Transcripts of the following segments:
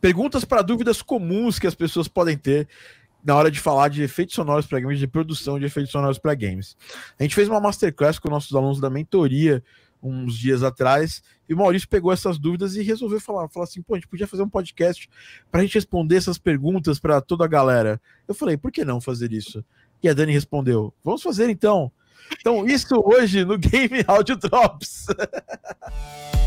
perguntas para dúvidas comuns que as pessoas podem ter na hora de falar de efeitos sonoros para games, de produção de efeitos sonoros para games. A gente fez uma masterclass com nossos alunos da mentoria uns dias atrás, e o Maurício pegou essas dúvidas e resolveu falar, falar assim, pô, a gente podia fazer um podcast para a gente responder essas perguntas para toda a galera. Eu falei, por que não fazer isso? E a Dani respondeu, vamos fazer então. Então, isso hoje no Game Audio Drops.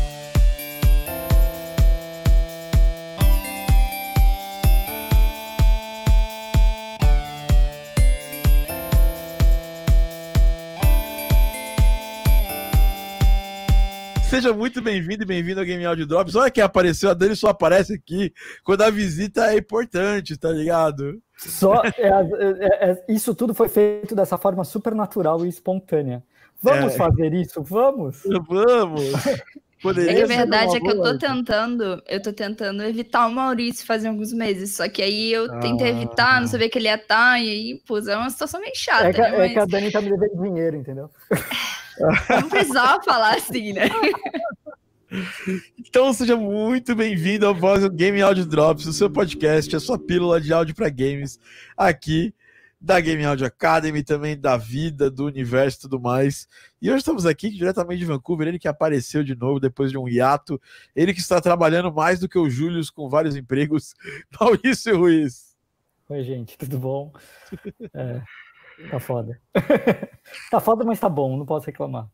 Seja muito bem-vindo e bem-vindo ao Game Audio Drops. Olha quem apareceu, a Dani só aparece aqui quando a visita é importante, tá ligado? Só é, é, é, isso tudo foi feito dessa forma super natural e espontânea. Vamos é. fazer isso? Vamos? Vamos! Poderia é que a verdade é que eu tô tentando, eu tô tentando evitar o Maurício faz alguns meses. Só que aí eu tentei ah. evitar, não sabia que ele ia estar, tá, e aí, pô, é uma situação meio chata. É que, né, mas... é que a Dani tá me devendo dinheiro, entendeu? Não precisava falar assim, né? Então seja muito bem-vindo ao Voz Game Audio Drops, o seu podcast, a sua pílula de áudio para games, aqui da Game Audio Academy, também da vida, do universo e tudo mais. E hoje estamos aqui diretamente de Vancouver, ele que apareceu de novo depois de um hiato, ele que está trabalhando mais do que o Júlio com vários empregos, Maurício Ruiz. Oi, gente, tudo bom? É, Tá foda. tá foda, mas tá bom, não posso reclamar.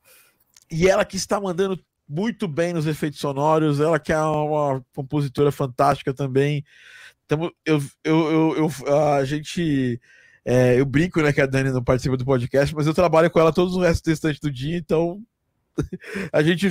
E ela que está mandando muito bem nos efeitos sonoros, ela que é uma compositora fantástica também. Tamo, eu, eu, eu, eu a gente. É, eu brinco, né, que a Dani não participa do podcast, mas eu trabalho com ela todos os restos restante do dia, então a gente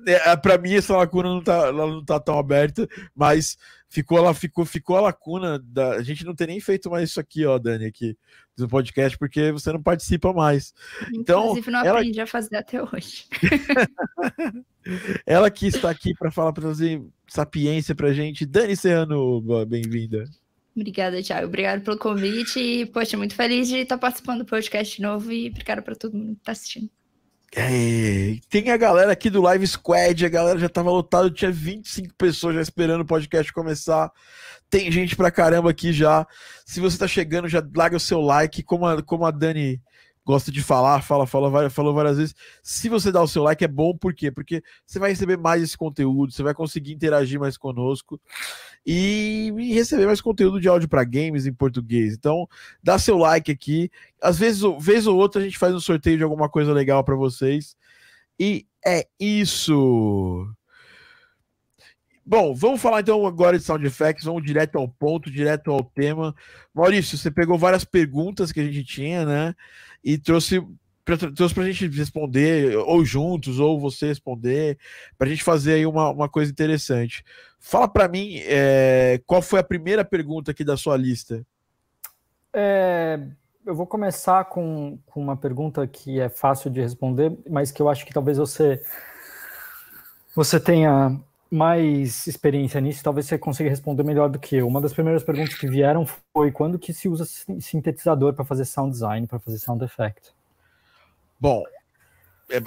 né, para mim essa lacuna não tá, ela não tá tão aberta, mas ficou ela ficou ficou a lacuna da a gente não tem nem feito mais isso aqui, ó, Dani, aqui do podcast porque você não participa mais. Então, inclusive não ela... aprendi a fazer até hoje. ela que está aqui para falar para trazer sapiência pra gente. Dani Serrano, bem-vinda. Obrigada, Thiago. Obrigado pelo convite. E, poxa, muito feliz de estar participando do podcast de novo e obrigado para todo mundo que está assistindo. É, tem a galera aqui do Live Squad, a galera já tava lotado, tinha 25 pessoas já esperando o podcast começar. Tem gente pra caramba aqui já. Se você tá chegando, já larga o seu like, como a, como a Dani gosta de falar, fala, fala, falou várias vezes. Se você dá o seu like, é bom, por quê? Porque você vai receber mais esse conteúdo, você vai conseguir interagir mais conosco e, e receber mais conteúdo de áudio para games em português. Então, dá seu like aqui. Às vezes, vez ou outra, a gente faz um sorteio de alguma coisa legal para vocês. E é isso. Bom, vamos falar então agora de sound effects, vamos direto ao ponto, direto ao tema. Maurício, você pegou várias perguntas que a gente tinha, né? E trouxe trouxe para a gente responder, ou juntos, ou você responder, para a gente fazer aí uma, uma coisa interessante. Fala para mim é, qual foi a primeira pergunta aqui da sua lista. É, eu vou começar com, com uma pergunta que é fácil de responder, mas que eu acho que talvez você, você tenha mais experiência nisso, talvez você consiga responder melhor do que eu. Uma das primeiras perguntas que vieram foi quando que se usa sintetizador para fazer sound design, para fazer sound effect? Bom, é,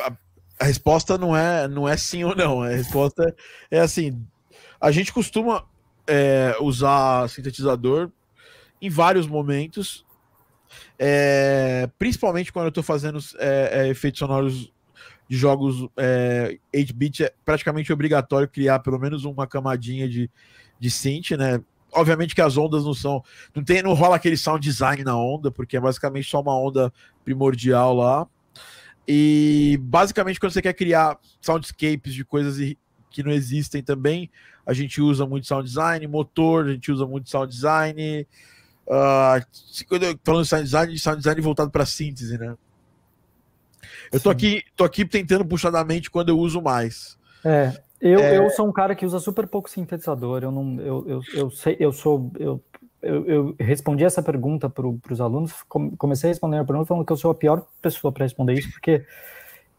a, resposta não é não é sim ou não. A resposta é assim: a gente costuma é, usar sintetizador em vários momentos, é, principalmente quando eu estou fazendo é, é, efeitos sonoros de jogos é, 8-bit, é praticamente obrigatório criar pelo menos uma camadinha de, de synth, né? Obviamente que as ondas não são. Não, tem, não rola aquele sound design na onda, porque é basicamente só uma onda primordial lá. E basicamente, quando você quer criar soundscapes de coisas que não existem também, a gente usa muito sound design, motor, a gente usa muito sound design. Uh, falando de sound design, sound design voltado para síntese, né? Eu tô aqui, tô aqui tentando puxar da mente quando eu uso mais. É, eu, é... eu sou um cara que usa super pouco sintetizador. Eu não, eu, eu, eu sei, eu sou, eu, eu, eu respondi essa pergunta para os alunos. Comecei a responder a pergunta falando que eu sou a pior pessoa para responder isso, porque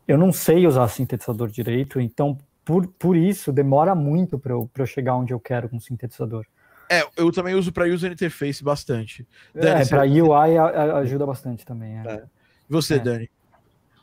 eu não sei usar sintetizador direito. Então, por, por isso, demora muito para eu, eu chegar onde eu quero com sintetizador. É, eu também uso para user interface bastante. Dani, é, para UI ajuda bastante também. É. É. E você, é. Dani?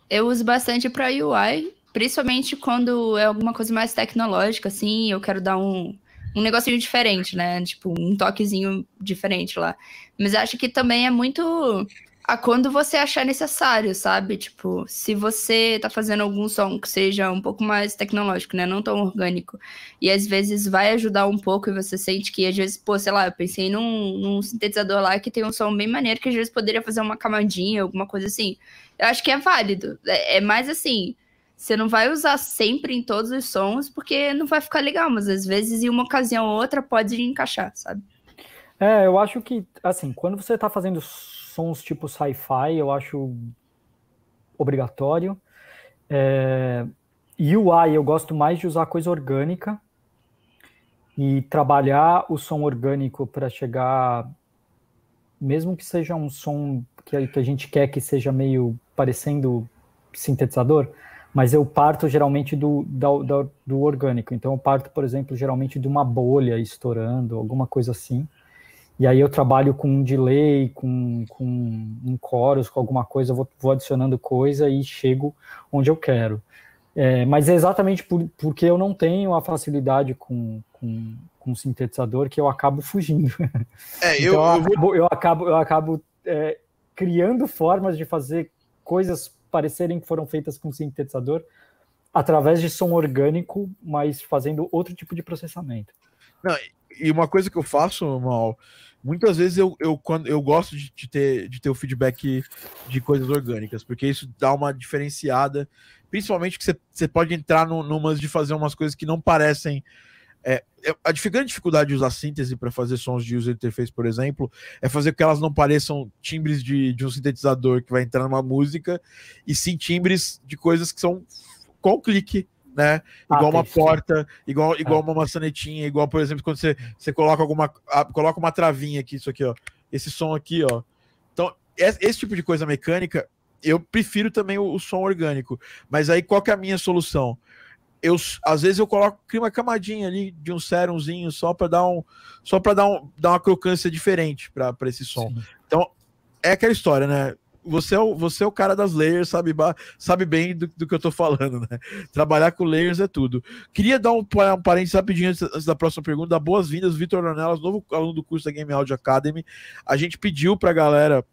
Eu uso bastante para UI, principalmente quando é alguma coisa mais tecnológica, assim, eu quero dar um, um negocinho diferente, né? Tipo, um toquezinho diferente lá. Mas acho que também é muito a quando você achar necessário, sabe? Tipo, se você tá fazendo algum som que seja um pouco mais tecnológico, né? Não tão orgânico, e às vezes vai ajudar um pouco e você sente que, às vezes, pô, sei lá, eu pensei num, num sintetizador lá que tem um som bem maneiro que às vezes poderia fazer uma camadinha, alguma coisa assim. Eu acho que é válido. É, é mais assim. Você não vai usar sempre em todos os sons, porque não vai ficar legal, mas às vezes em uma ocasião ou outra pode encaixar, sabe? É, eu acho que, assim, quando você tá fazendo sons tipo sci-fi, eu acho obrigatório. É, UI, eu gosto mais de usar coisa orgânica e trabalhar o som orgânico para chegar, mesmo que seja um som que, a gente quer que seja meio parecendo sintetizador, mas eu parto geralmente do, do, do orgânico. Então eu parto, por exemplo, geralmente de uma bolha estourando, alguma coisa assim. E aí eu trabalho com um delay, com, com um chorus, com alguma coisa, vou, vou adicionando coisa e chego onde eu quero. É, mas é exatamente por, porque eu não tenho a facilidade com, com, com sintetizador que eu acabo fugindo. É, eu, então, eu, acabo, eu acabo, eu acabo é, criando formas de fazer coisas parecerem que foram feitas com sintetizador através de som orgânico, mas fazendo outro tipo de processamento. Não, e uma coisa que eu faço, Mal, muitas vezes eu, eu, quando, eu gosto de, de, ter, de ter o feedback de coisas orgânicas, porque isso dá uma diferenciada, principalmente que você, pode entrar no, numas de fazer umas coisas que não parecem. É, é a grande dificuldade de usar síntese para fazer sons de user interface, por exemplo, é fazer com que elas não pareçam timbres de, de um sintetizador que vai entrar numa música, e sim timbres de coisas que são com clique né? Ah, igual uma porta, igual, igual é. uma maçanetinha, igual, por exemplo, quando você, você coloca alguma. coloca uma travinha aqui, isso aqui, ó. Esse som aqui, ó. Então, esse tipo de coisa mecânica, eu prefiro também o, o som orgânico. Mas aí, qual que é a minha solução? Eu, às vezes eu coloco crio uma camadinha ali de um serumzinho só para dar um só para dar, um, dar uma crocância diferente para esse som. Sim. Então é aquela história, né? Você é o, você é o cara das layers, sabe, sabe bem do, do que eu tô falando, né? Trabalhar com layers é tudo. Queria dar um, um parênteses rapidinho antes, da próxima pergunta, boas-vindas, Vitor Ornelas, novo aluno do curso da Game Audio Academy. A gente pediu pra galera.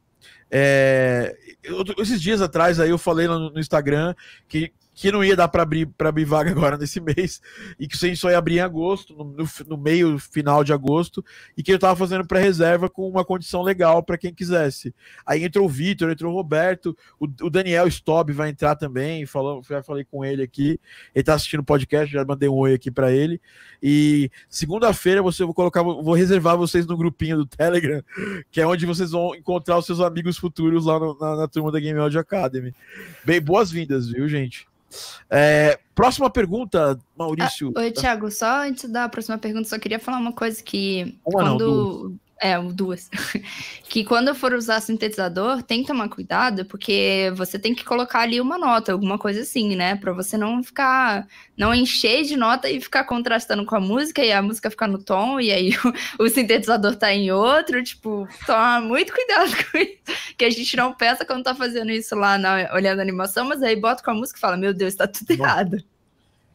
É, eu, esses dias atrás aí eu falei no, no Instagram que que não ia dar para abrir para abrir vaga agora nesse mês e que gente só ia abrir em agosto, no, no, no meio final de agosto, e que eu estava fazendo pré-reserva com uma condição legal para quem quisesse. Aí entrou o Vitor, entrou o Roberto, o, o, Daniel Stobb vai entrar também, falou, já falei com ele aqui, ele está assistindo o podcast, já mandei um oi aqui para ele. E segunda-feira você vou colocar, vou reservar vocês no grupinho do Telegram, que é onde vocês vão encontrar os seus amigos futuros lá no, na, na turma da Game Audio Academy. Bem, boas-vindas, viu, gente? É, próxima pergunta, Maurício. Ah, oi, Thiago, só antes da próxima pergunta, só queria falar uma coisa que uma quando. Não, é, duas. que quando for usar sintetizador, tem que tomar cuidado, porque você tem que colocar ali uma nota, alguma coisa assim, né? Para você não ficar, não encher de nota e ficar contrastando com a música e a música ficar no tom e aí o, o sintetizador tá em outro. Tipo, toma muito cuidado com isso. Que a gente não pensa quando tá fazendo isso lá na, olhando a animação, mas aí bota com a música e fala: Meu Deus, tá tudo errado.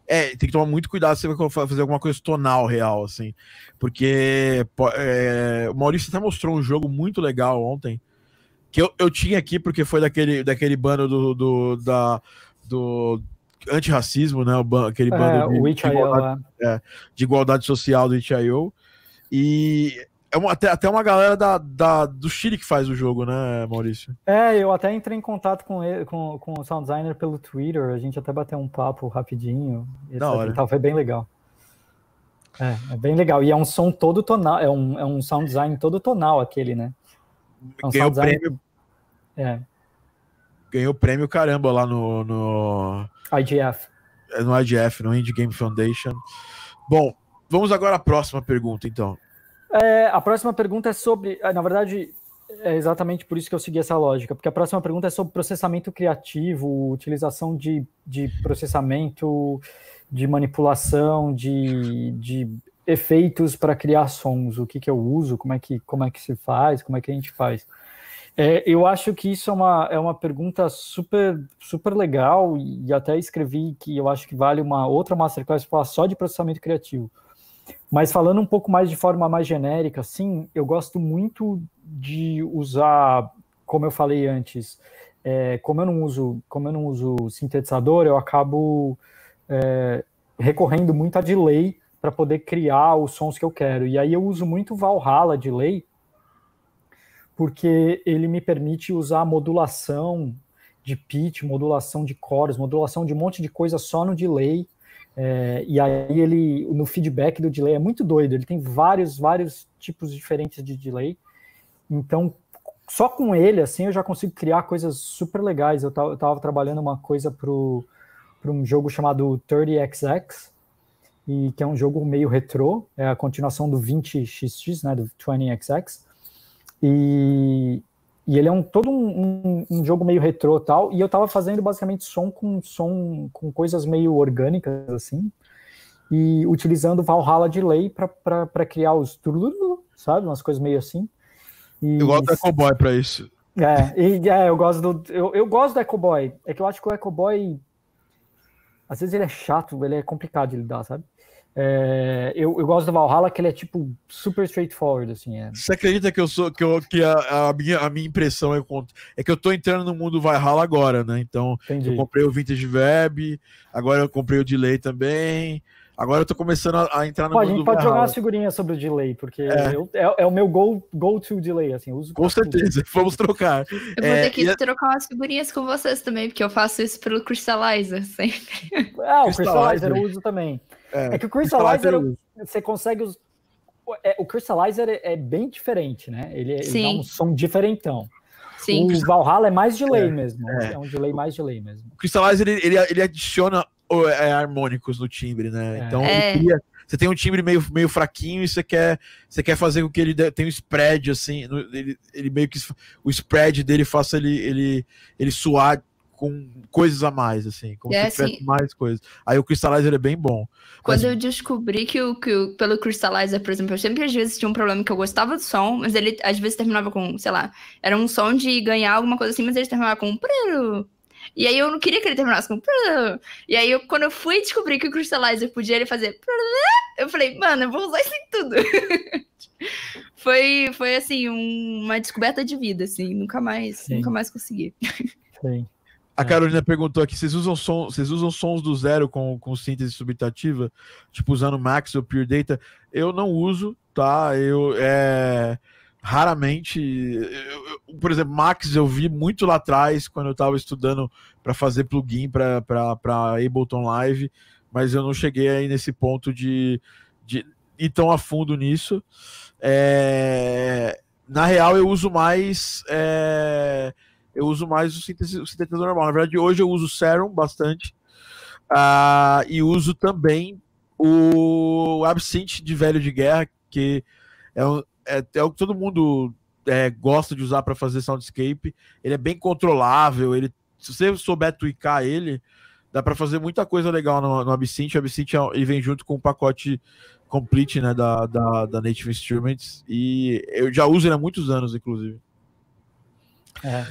É, tem que tomar muito cuidado se você vai fazer alguma coisa tonal real, assim. Porque é, o Maurício até mostrou um jogo muito legal ontem. Que eu, eu tinha aqui, porque foi daquele, daquele bando do, do, da, do antirracismo, né? Aquele é, bando de, de, igualdade, é, de igualdade social do Itch.io. E é uma, até, até uma galera da, da, do Chile que faz o jogo, né, Maurício? É, eu até entrei em contato com, ele, com, com o sound designer pelo Twitter, a gente até bateu um papo rapidinho. Da hora. Tal, foi bem legal. É, é bem legal. E é um som todo tonal, é um, é um sound design todo tonal aquele, né? É um Ganhou design... prêmio. É. Ganhou prêmio caramba lá no, no. IGF. É, no IGF, no Indie Game Foundation. Bom, vamos agora à próxima pergunta, então. É, a próxima pergunta é sobre. É, na verdade, é exatamente por isso que eu segui essa lógica, porque a próxima pergunta é sobre processamento criativo, utilização de, de processamento, de manipulação, de, de efeitos para criar sons, o que, que eu uso, como é que, como é que se faz, como é que a gente faz. É, eu acho que isso é uma, é uma pergunta super, super legal e até escrevi que eu acho que vale uma outra masterclass falar só de processamento criativo Mas falando um pouco mais de forma mais genérica, sim, eu gosto muito de usar, como eu falei antes, é, como eu não uso, como eu não uso sintetizador, eu acabo é, recorrendo muito a delay para poder criar os sons que eu quero. E aí eu uso muito Valhalla delay, porque ele me permite usar modulação de pitch, modulação de cores, modulação de um monte de coisa só no delay. É, e aí ele, no feedback do delay é muito doido, ele tem vários, vários tipos diferentes de delay. Então, só com ele, assim, eu já consigo criar coisas super legais. Eu estava trabalhando uma coisa para um jogo chamado 30XX, e que é um jogo meio retrô, é a continuação do 20XX, né, do 20XX. E, e ele é um todo um, um, um jogo meio retrô tal, e eu tava fazendo basicamente som com som com coisas meio orgânicas assim, e utilizando Valhalla Delay para criar os sabe, umas coisas meio assim. E, eu gosto do Ecoboy para isso. É, e, é, eu gosto do eu, eu gosto do Ecoboy. É que eu acho que o Ecoboy às vezes ele é chato, ele é complicado de lidar, sabe? É, eu, eu, gosto do Valhalla que ele é tipo super straightforward, assim. É. Você acredita que eu sou que, eu, que a, a, minha, a minha impressão é, é que eu tô entrando no mundo Valhalla agora, né? Então Entendi. eu comprei o Vintage Web, agora eu comprei o Delay também. Agora eu tô começando a, a entrar no Pô, mundo A gente pode jogar umas figurinhas sobre o delay, porque é, eu, é, é o meu go-to go delay, assim, uso Com certeza, tudo. vamos trocar. Eu vou é, ter que e... trocar umas figurinhas com vocês também, porque eu faço isso pelo Crystallizer sempre. Ah, o Crystallizer eu uso também. É, é que o Crystallizer, você consegue. Os... É, o Crystallizer é, é bem diferente, né? Ele, ele dá um som diferentão. Sim. O Valhalla é mais delay é, mesmo. É. é. um delay mais delay mesmo. O Crystallizer ele, ele, ele adiciona é, harmônicos no timbre, né? É. Então cria, você tem um timbre meio, meio fraquinho e você quer, você quer fazer com que ele tenha um spread assim, ele, ele meio que o spread dele faça ele, ele, ele suar com coisas a mais, assim, como é, se tivesse assim, mais coisas. Aí o Crystallizer é bem bom. Quando mas... eu descobri que, o, que o, pelo Crystallizer, por exemplo, eu sempre às vezes tinha um problema que eu gostava do som, mas ele às vezes terminava com, sei lá, era um som de ganhar alguma coisa assim, mas ele terminava com e aí eu não queria que ele terminasse com. E aí, eu, quando eu fui descobrir que o Crystallizer podia ele fazer. Eu falei, mano, eu vou usar isso em tudo. foi, foi assim, um, uma descoberta de vida, assim. Nunca mais, nunca mais consegui. Sim. A Carolina perguntou aqui: vocês usam, som, vocês usam sons do zero com, com síntese subtrativa? Tipo, usando Max ou Pure Data? Eu não uso, tá? Eu é, raramente. Eu, eu, por exemplo, Max eu vi muito lá atrás, quando eu estava estudando para fazer plugin para Ableton Live, mas eu não cheguei aí nesse ponto de, de ir tão a fundo nisso. É, na real, eu uso mais. É, eu uso mais o, sintetizador normal. Na verdade, hoje eu uso o Serum bastante. Uh, e uso também o Absinthe de velho de guerra, que é, é, é o que todo mundo é, gosta de usar para fazer soundscape. Ele é bem controlável. Ele, se você souber tweakar ele, dá para fazer muita coisa legal no, no Absinthe. O Absinthe é, ele vem junto com o pacote complete né, da, da, da Native Instruments. E eu já uso ele há muitos anos, inclusive. É.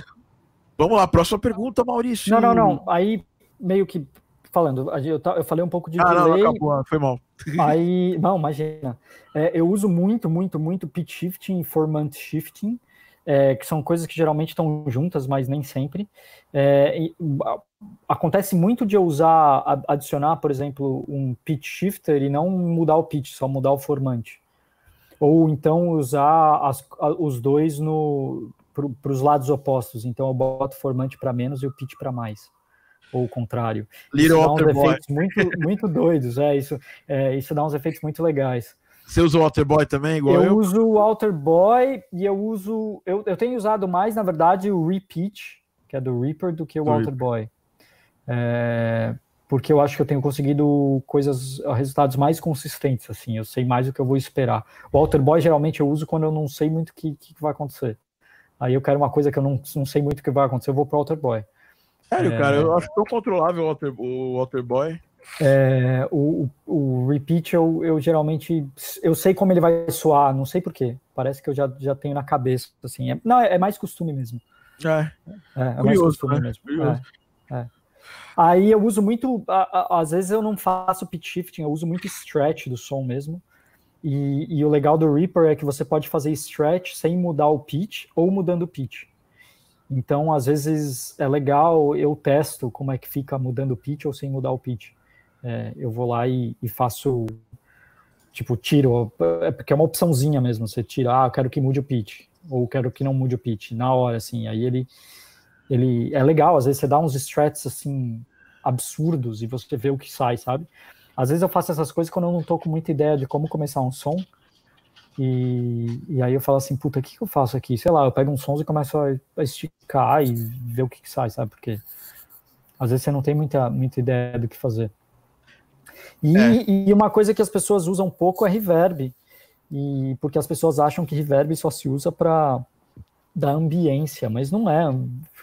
Vamos lá, próxima pergunta, Maurício. Não, não, não. Aí, meio que falando, eu, eu falei um pouco de ah, delay. Não, acabou, foi mal. Aí, não, imagina. É, eu uso muito, muito, muito pitch shifting e formant shifting, é, que são coisas que geralmente estão juntas, mas nem sempre. É, e, acontece muito de eu usar, adicionar, por exemplo, um pitch shifter e não mudar o pitch, só mudar o formante. Ou então usar as, os dois no, para os lados opostos. Então eu boto o formante para menos e o pitch para mais. Ou o contrário. Little isso dá uns efeitos muito, muito doidos, é isso, é, isso dá uns efeitos muito legais. Você usa o Alter Boy também, igual eu? Eu uso o Alter Boy e eu uso. Eu, eu tenho usado mais, na verdade, o Repeat, que é do Reaper, do que o do Alter Reaper. Boy. É, porque eu acho que eu tenho conseguido coisas, resultados mais consistentes, assim, eu sei mais o que eu vou esperar. O Alter Boy geralmente eu uso quando eu não sei muito o que, que vai acontecer. Aí eu quero uma coisa que eu não, não sei muito o que vai acontecer, eu vou pro Alter Boy. Sério, é, cara, eu acho tão controlável o Alter, o Boy. É, o, o, o, repeat eu, eu geralmente eu sei como ele vai soar, não sei porquê. Parece que eu já, já tenho na cabeça. Assim. É, não, é, é mais costume mesmo. É, é, é Curioso, mais costume né? mesmo. É, é. Aí eu uso muito, a, a, às vezes eu não faço pitch shifting, eu uso muito stretch do som mesmo. E, e, o legal do Reaper é que você pode fazer stretch sem mudar o pitch ou mudando o pitch. Então, às vezes é legal, eu testo como é que fica mudando o pitch ou sem mudar o pitch. É, eu vou lá e, e, faço, tipo, tiro, é porque é uma opçãozinha mesmo, você tira, ah, eu quero que mude o pitch, ou quero que não mude o pitch, na hora, assim, aí ele, ele é legal, às vezes você dá uns strats, assim, absurdos e você vê o que sai, sabe? Às vezes eu faço essas coisas quando eu não tô com muita ideia de como começar um som. E, e aí eu falo assim, puta, o que, que eu faço aqui? Sei lá, eu pego uns sons e começo a, a esticar e ver o que, que sai, sabe? Porque às vezes você não tem muita, muita ideia do que fazer. E, é. e uma coisa que as pessoas usam pouco é reverb. E porque as pessoas acham que reverb só se usa para dar ambiência, mas não é.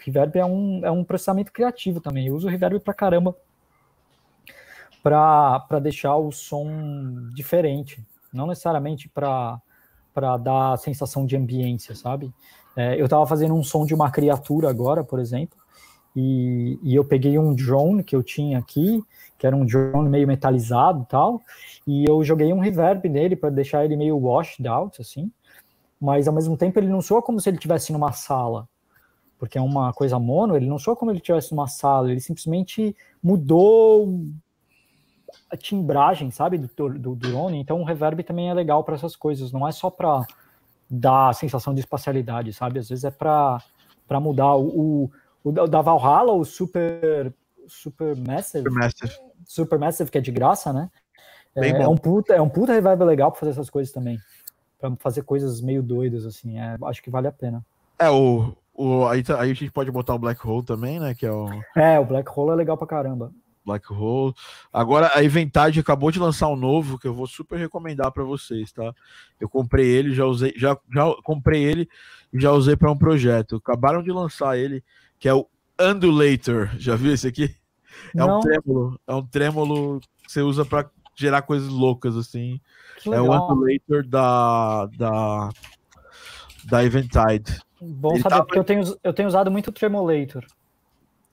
Reverb é um, é um processamento criativo também. Eu uso reverb pra caramba para deixar o som diferente, não necessariamente para dar a sensação de ambiência, sabe? É, eu estava fazendo um som de uma criatura agora, por exemplo, e, e, eu peguei um drone que eu tinha aqui, que era um drone meio metalizado tal, e eu joguei um reverb nele para deixar ele meio washed out, assim, mas ao mesmo tempo ele não soa como se ele estivesse numa sala, porque é uma coisa mono, ele não soa como ele estivesse numa sala, ele simplesmente mudou a timbragem, sabe, do, do, do drone. Então o reverb também é legal para essas coisas, não é só para dar a sensação de espacialidade, sabe? Às vezes é para mudar o, o, o, da Valhalla, o Super Super Massive, Super Massive, Super Massive que é de graça, né? É, é, um puta, é um puta reverb legal para fazer essas coisas também. para fazer coisas meio doidas, assim. É, acho que vale a pena. É, o, o, aí, aí a gente pode botar o Black Hole também, né? Que é o. É, o Black Hole é legal pra caramba. Black Hole. Agora a Eventide acabou de lançar um novo que eu vou super recomendar para vocês, tá? Eu comprei ele, já usei, já, já comprei ele e já usei para um projeto. Acabaram de lançar ele, que é o Undulator. Já viu esse aqui? É Não. um trêmulo, é um trêmulo que você usa para gerar coisas loucas assim. É o Undulator da da da Eventide. Bom ele saber, tá... porque eu tenho, eu tenho usado muito o Tremolator.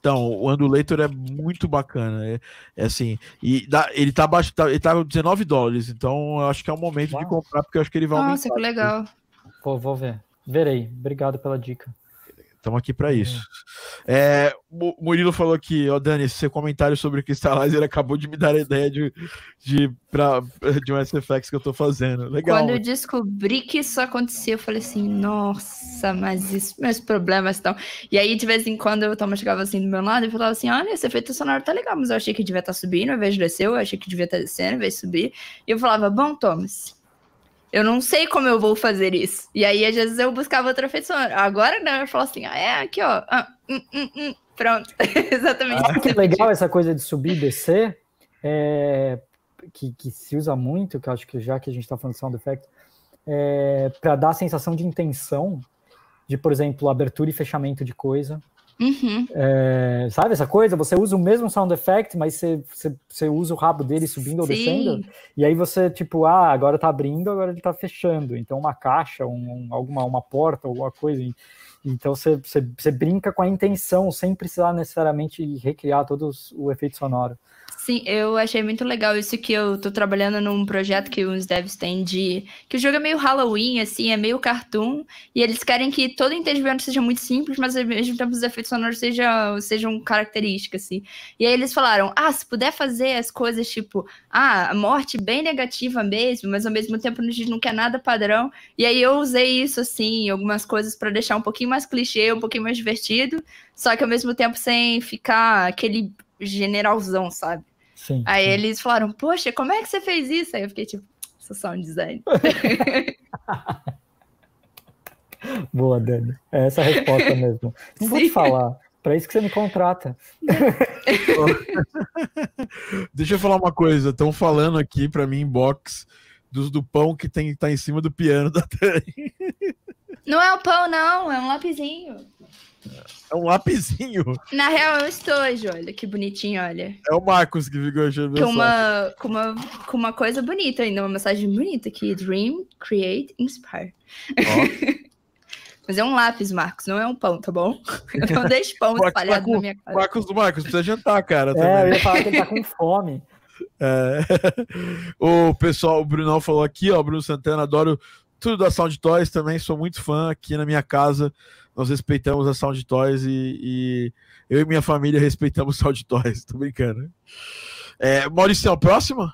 Então, o Undulator é muito bacana. É, é assim. E dá, ele tá baixo, tá, ele tá 19 dólares. Então, eu acho que é o momento Uau. de comprar, porque eu acho que ele vai Nossa, aumentar. Nossa, que legal. Pô, vou ver. Verei. Obrigado pela dica. Estamos aqui para isso. É, o Murilo falou aqui, ó, Dani, seu comentário sobre o Crystallizer acabou de me dar a ideia de, de, pra, de um SFX que eu estou fazendo. Legal. Quando eu descobri que isso acontecia, eu falei assim, nossa, mas isso, meus problemas estão. E aí, de vez em quando, o Thomas chegava assim do meu lado e falava assim: olha, esse efeito sonoro tá legal, mas eu achei que devia estar tá subindo ao invés de descer, eu achei que devia estar tá descendo ao invés de subir. E eu falava, bom, Thomas, eu não sei como eu vou fazer isso. E aí, às vezes, eu buscava outra feição. Agora, não, eu falo assim, ah, é aqui, ó. Ah, hum, hum, hum. Pronto. Exatamente. Ah, que legal essa coisa de subir e descer, é, que, que, se usa muito, que eu acho que já que a gente está falando de sound effect, é, para dar a sensação de intenção, de, por exemplo, abertura e fechamento de coisa. Uhum. É, sabe essa coisa? Você usa o mesmo sound effect, mas você, você, você usa o rabo dele subindo ou descendo, e aí você, tipo, ah, agora tá abrindo, agora ele tá fechando. Então, uma caixa, um, alguma uma porta, alguma coisa. Então, você, você, você brinca com a intenção, sem precisar necessariamente recriar todo o efeito sonoro. Sim, eu achei muito legal isso que eu tô trabalhando num projeto que os devs têm de. que o jogo é meio Halloween, assim, é meio cartoon, e eles querem que todo entendimento seja muito simples, mas ao mesmo tempo os efeitos sonoros sejam, sejam características, assim. E aí eles falaram: ah, se puder fazer as coisas tipo, ah, a morte bem negativa mesmo, mas ao mesmo tempo a gente não quer nada padrão. E aí eu usei isso, assim, algumas coisas para deixar um pouquinho mais clichê, um pouquinho mais divertido, só que ao mesmo tempo sem ficar aquele generalzão, sabe? Sim, Aí sim. eles falaram, poxa, como é que você fez isso? Aí eu fiquei tipo, sou só um design. Boa, Dani. É essa a resposta mesmo. Não vou te falar. Para isso que você me contrata. Deixa eu falar uma coisa. Estão falando aqui para mim inbox dos do pão que tem que tá em cima do piano da Dani. Não é o pão, não. É um lapisinho. É um lapisinho. Na real, é um estojo, olha que bonitinho, olha. É o Marcos que ficou achando com uma, com uma Com uma coisa bonita ainda, uma mensagem bonita aqui. Dream, create, inspire. Oh. Mas é um lápis, Marcos, não é um pão, tá bom? Não deixe pão espalhado com, na minha casa. Marcos do Marcos, precisa jantar, cara. Também. É, eu ia falar que ele tá com fome. É... o pessoal, o Brunão falou aqui, ó, Bruno Santana, adoro tudo da Sound Toys também, sou muito fã aqui na minha casa. Nós respeitamos a Sound Toys e, e eu e minha família respeitamos Sound Toys, tô brincando. É, Maurício, a próxima?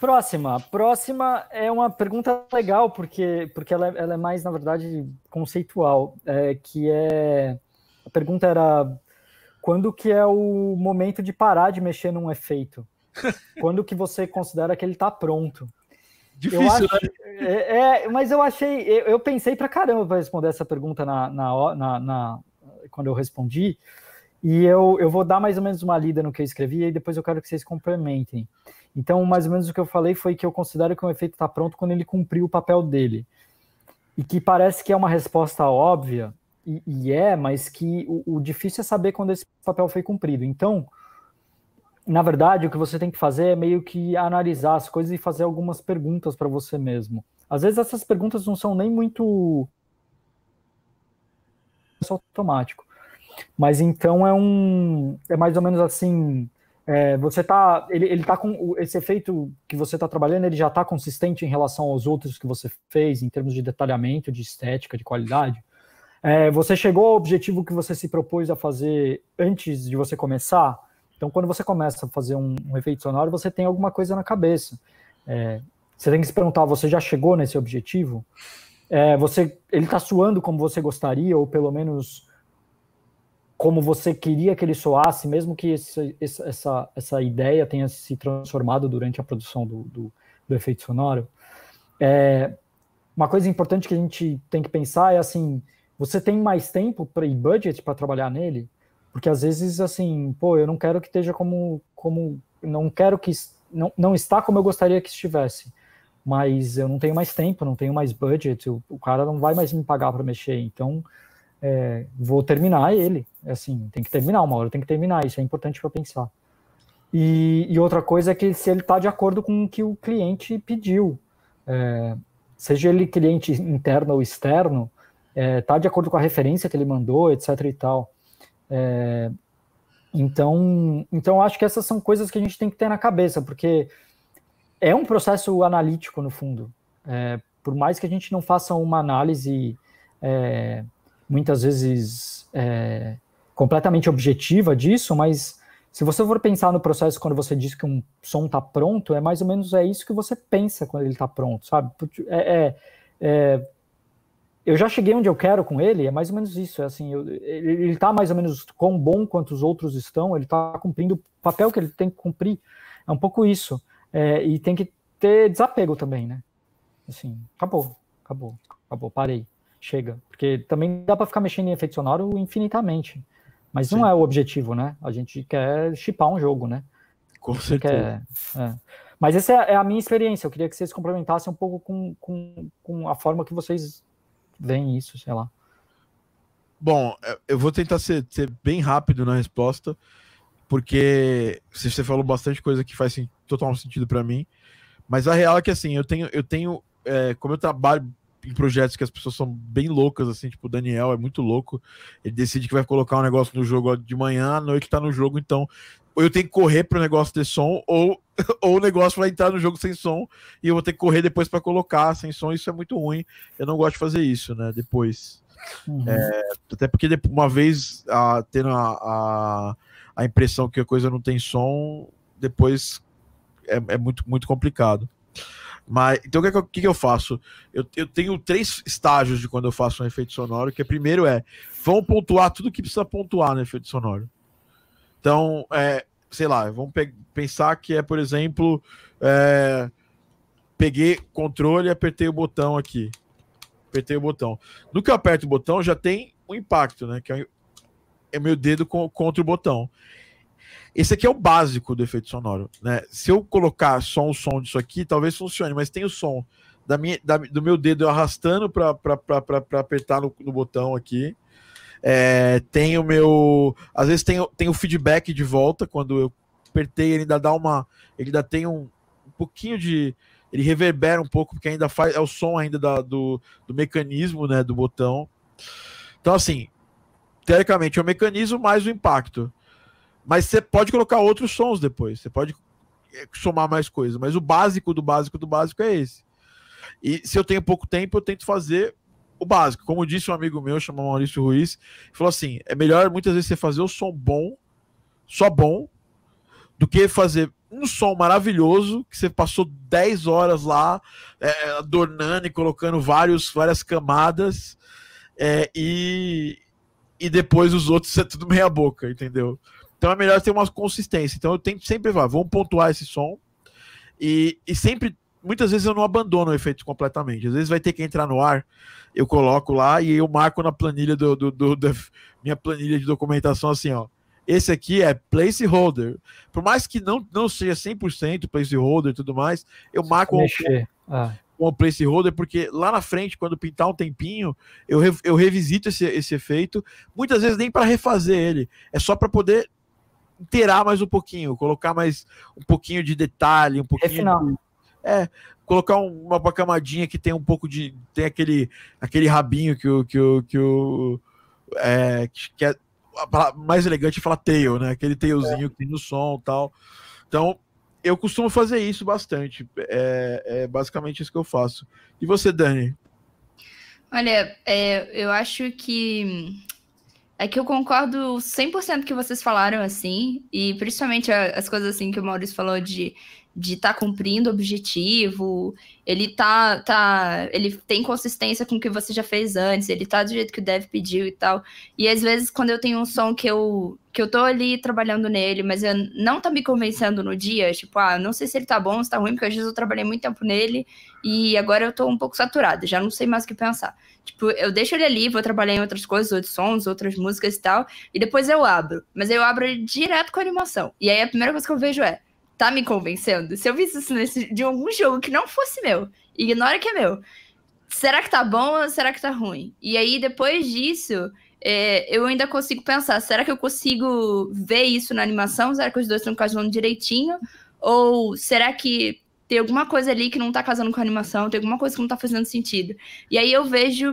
Próxima. Próxima é uma pergunta legal, porque, porque ela, é, ela é mais, na verdade, conceitual. É, que é. A pergunta era quando que é o momento de parar de mexer num efeito? quando que você considera que ele está pronto? Difícil, acho, né? É, é, mas eu achei, eu, eu pensei para caramba para responder essa pergunta na, na, na, na, quando eu respondi, e eu, eu vou dar mais ou menos uma lida no que eu escrevi, e depois eu quero que vocês complementem. Então, mais ou menos o que eu falei foi que eu considero que o efeito está pronto quando ele cumpriu o papel dele. E que parece que é uma resposta óbvia, e, e é, mas que o, o difícil é saber quando esse papel foi cumprido. Então, na verdade, o que você tem que fazer é meio que analisar as coisas e fazer algumas perguntas para você mesmo. Às vezes essas perguntas não são nem muito automático. Mas então é um é mais ou menos assim, é, você tá ele, ele tá com esse efeito que você está trabalhando, ele já está consistente em relação aos outros que você fez em termos de detalhamento, de estética, de qualidade. É, você chegou ao objetivo que você se propôs a fazer antes de você começar? Então, quando você começa a fazer um, um efeito sonoro, você tem alguma coisa na cabeça. É, você tem que se perguntar: você já chegou nesse objetivo? É, você, ele está suando como você gostaria, ou pelo menos como você queria que ele soasse, mesmo que esse, essa, essa ideia tenha se transformado durante a produção do, do, do efeito sonoro. É, uma coisa importante que a gente tem que pensar é assim: você tem mais tempo e budget para trabalhar nele? Porque às vezes, assim, pô, eu não quero que esteja como. como não quero que. Não, não está como eu gostaria que estivesse. Mas eu não tenho mais tempo, não tenho mais budget, o, o cara não vai mais me pagar para mexer. Então, é, vou terminar ele. Assim, tem que terminar, uma hora tem que terminar. Isso é importante para pensar. E, e, outra coisa é que se ele está de acordo com o que o cliente pediu, é, seja ele cliente interno ou externo, está é, tá de acordo com a referência que ele mandou, etc. e tal. É, então, então acho que essas são coisas que a gente tem que ter na cabeça, porque é um processo analítico no fundo. É, por mais que a gente não faça uma análise é, muitas vezes é, completamente objetiva disso, mas se você for pensar no processo quando você diz que um som está pronto, é mais ou menos é isso que você pensa quando ele está pronto, sabe? É, é, é eu já cheguei onde eu quero com ele, é mais ou menos isso. É assim, eu, ele está mais ou menos tão bom quanto os outros estão, ele está cumprindo o papel que ele tem que cumprir. É um pouco isso. É, e tem que ter desapego também, né? Assim, acabou, acabou, acabou, parei, chega. Porque também dá para ficar mexendo em efeito sonoro infinitamente. Mas Sim. não é o objetivo, né? A gente quer chipar um jogo, né? Com certeza. Quer, é. Mas essa é a minha experiência. Eu queria que vocês complementassem um pouco com, com, com a forma que vocês vem isso, sei lá. Bom, é, eu vou tentar ser, ser bem rápido na resposta, porque você falou bastante coisa que faz total sentido para mim, mas a real é que assim, eu tenho, eu tenho, é, como eu trabalho em projetos que as pessoas são bem loucas, assim, tipo o Daniel é muito louco, ele decide que vai colocar um negócio no jogo de manhã, à noite tá no jogo, então ou eu tenho que correr para o negócio ter som, ou, ou o negócio vai entrar no jogo sem som e eu vou ter que correr depois para colocar sem som. Isso é muito ruim. Eu não gosto de fazer isso, né? Depois. Uhum. É, até porque uma vez a, tendo a, a, a, impressão que a coisa não tem som, depois é, é muito, muito complicado. Mas então o que, é que, que, eu faço? Eu, eu tenho três estágios de quando eu faço um efeito sonoro, que primeiro é vão pontuar tudo que precisa pontuar no efeito sonoro. Então, é, sei lá, vamos pensar que é, por exemplo, é, peguei controle e apertei o botão aqui. Apertei o botão. No que eu aperto o botão, já tem um impacto, né? Que é, é meu dedo com, contra o botão. Esse aqui é o básico do efeito sonoro, né? Se eu colocar só o som disso aqui, talvez funcione, mas tem o som da minha, da, do meu dedo arrastando para apertar no, no botão aqui. É, tem o meu. Às vezes tem, tem o feedback de volta, quando eu apertei, ele ainda dá uma. Ele ainda tem um, um pouquinho de. Ele reverbera um pouco, porque ainda faz. É o som ainda da, do, do mecanismo né, do botão. Então, assim, teoricamente é o mecanismo mais o impacto. Mas você pode colocar outros sons depois. Você pode somar mais coisa, mas o básico do básico do básico é esse. E se eu tenho pouco tempo, eu tento fazer o básico. Como disse um amigo meu, chamado Maurício Ruiz, falou assim: é melhor muitas vezes você fazer o som bom, só bom, do que fazer um som maravilhoso que você passou 10 horas lá é, adornando e colocando vários, várias camadas é, e, e depois os outros é tudo meia boca, entendeu? Então é melhor ter uma consistência. Então eu tento sempre, vai, vamos pontuar esse som e, e sempre, muitas vezes eu não abandono o efeito completamente. Às vezes vai ter que entrar no ar, eu coloco lá e eu marco na planilha do, do, do da minha planilha de documentação assim, ó esse aqui é placeholder. Por mais que não, não seja 100% placeholder e tudo mais, eu marco um, ah. um placeholder, porque lá na frente, quando pintar um tempinho, eu, eu revisito esse, esse efeito. Muitas vezes nem para refazer ele, é só para poder inteirar mais um pouquinho, colocar mais um pouquinho de detalhe, um pouquinho. De, é, colocar uma, uma camadinha que tem um pouco de. tem aquele, aquele rabinho que o. Que o, que o é, que é mais elegante é falar tail, né? Aquele tailzinho é. que tem no som e tal. Então, eu costumo fazer isso bastante. É, é, basicamente isso que eu faço. E você, Dani? Olha, é, eu acho que. É que eu concordo 100% que vocês falaram assim, e principalmente as coisas assim que o Maurício falou de de estar tá cumprindo o objetivo, ele tá, tá, ele tem consistência com o que você já fez antes, ele tá do jeito que o dev pediu e tal. E às vezes quando eu tenho um som que eu que eu tô ali trabalhando nele, mas eu não tá me convencendo no dia, tipo, ah, não sei se ele tá bom, se tá ruim, porque às vezes eu trabalhei muito tempo nele e agora eu tô um pouco saturada, já não sei mais o que pensar. Tipo, eu deixo ele ali, vou trabalhar em outras coisas, outros sons, outras músicas e tal, e depois eu abro. Mas eu abro ele direto com a animação. E aí a primeira coisa que eu vejo é, tá me convencendo? Se eu visse isso nesse, de algum jogo que não fosse meu, ignora que é meu. Será que tá bom ou será que tá ruim? E aí, depois disso, é, eu ainda consigo pensar: será que eu consigo ver isso na animação? Será que os dois estão casando direitinho? Ou será que tem alguma coisa ali que não tá casando com a animação? Tem alguma coisa que não tá fazendo sentido? E aí eu vejo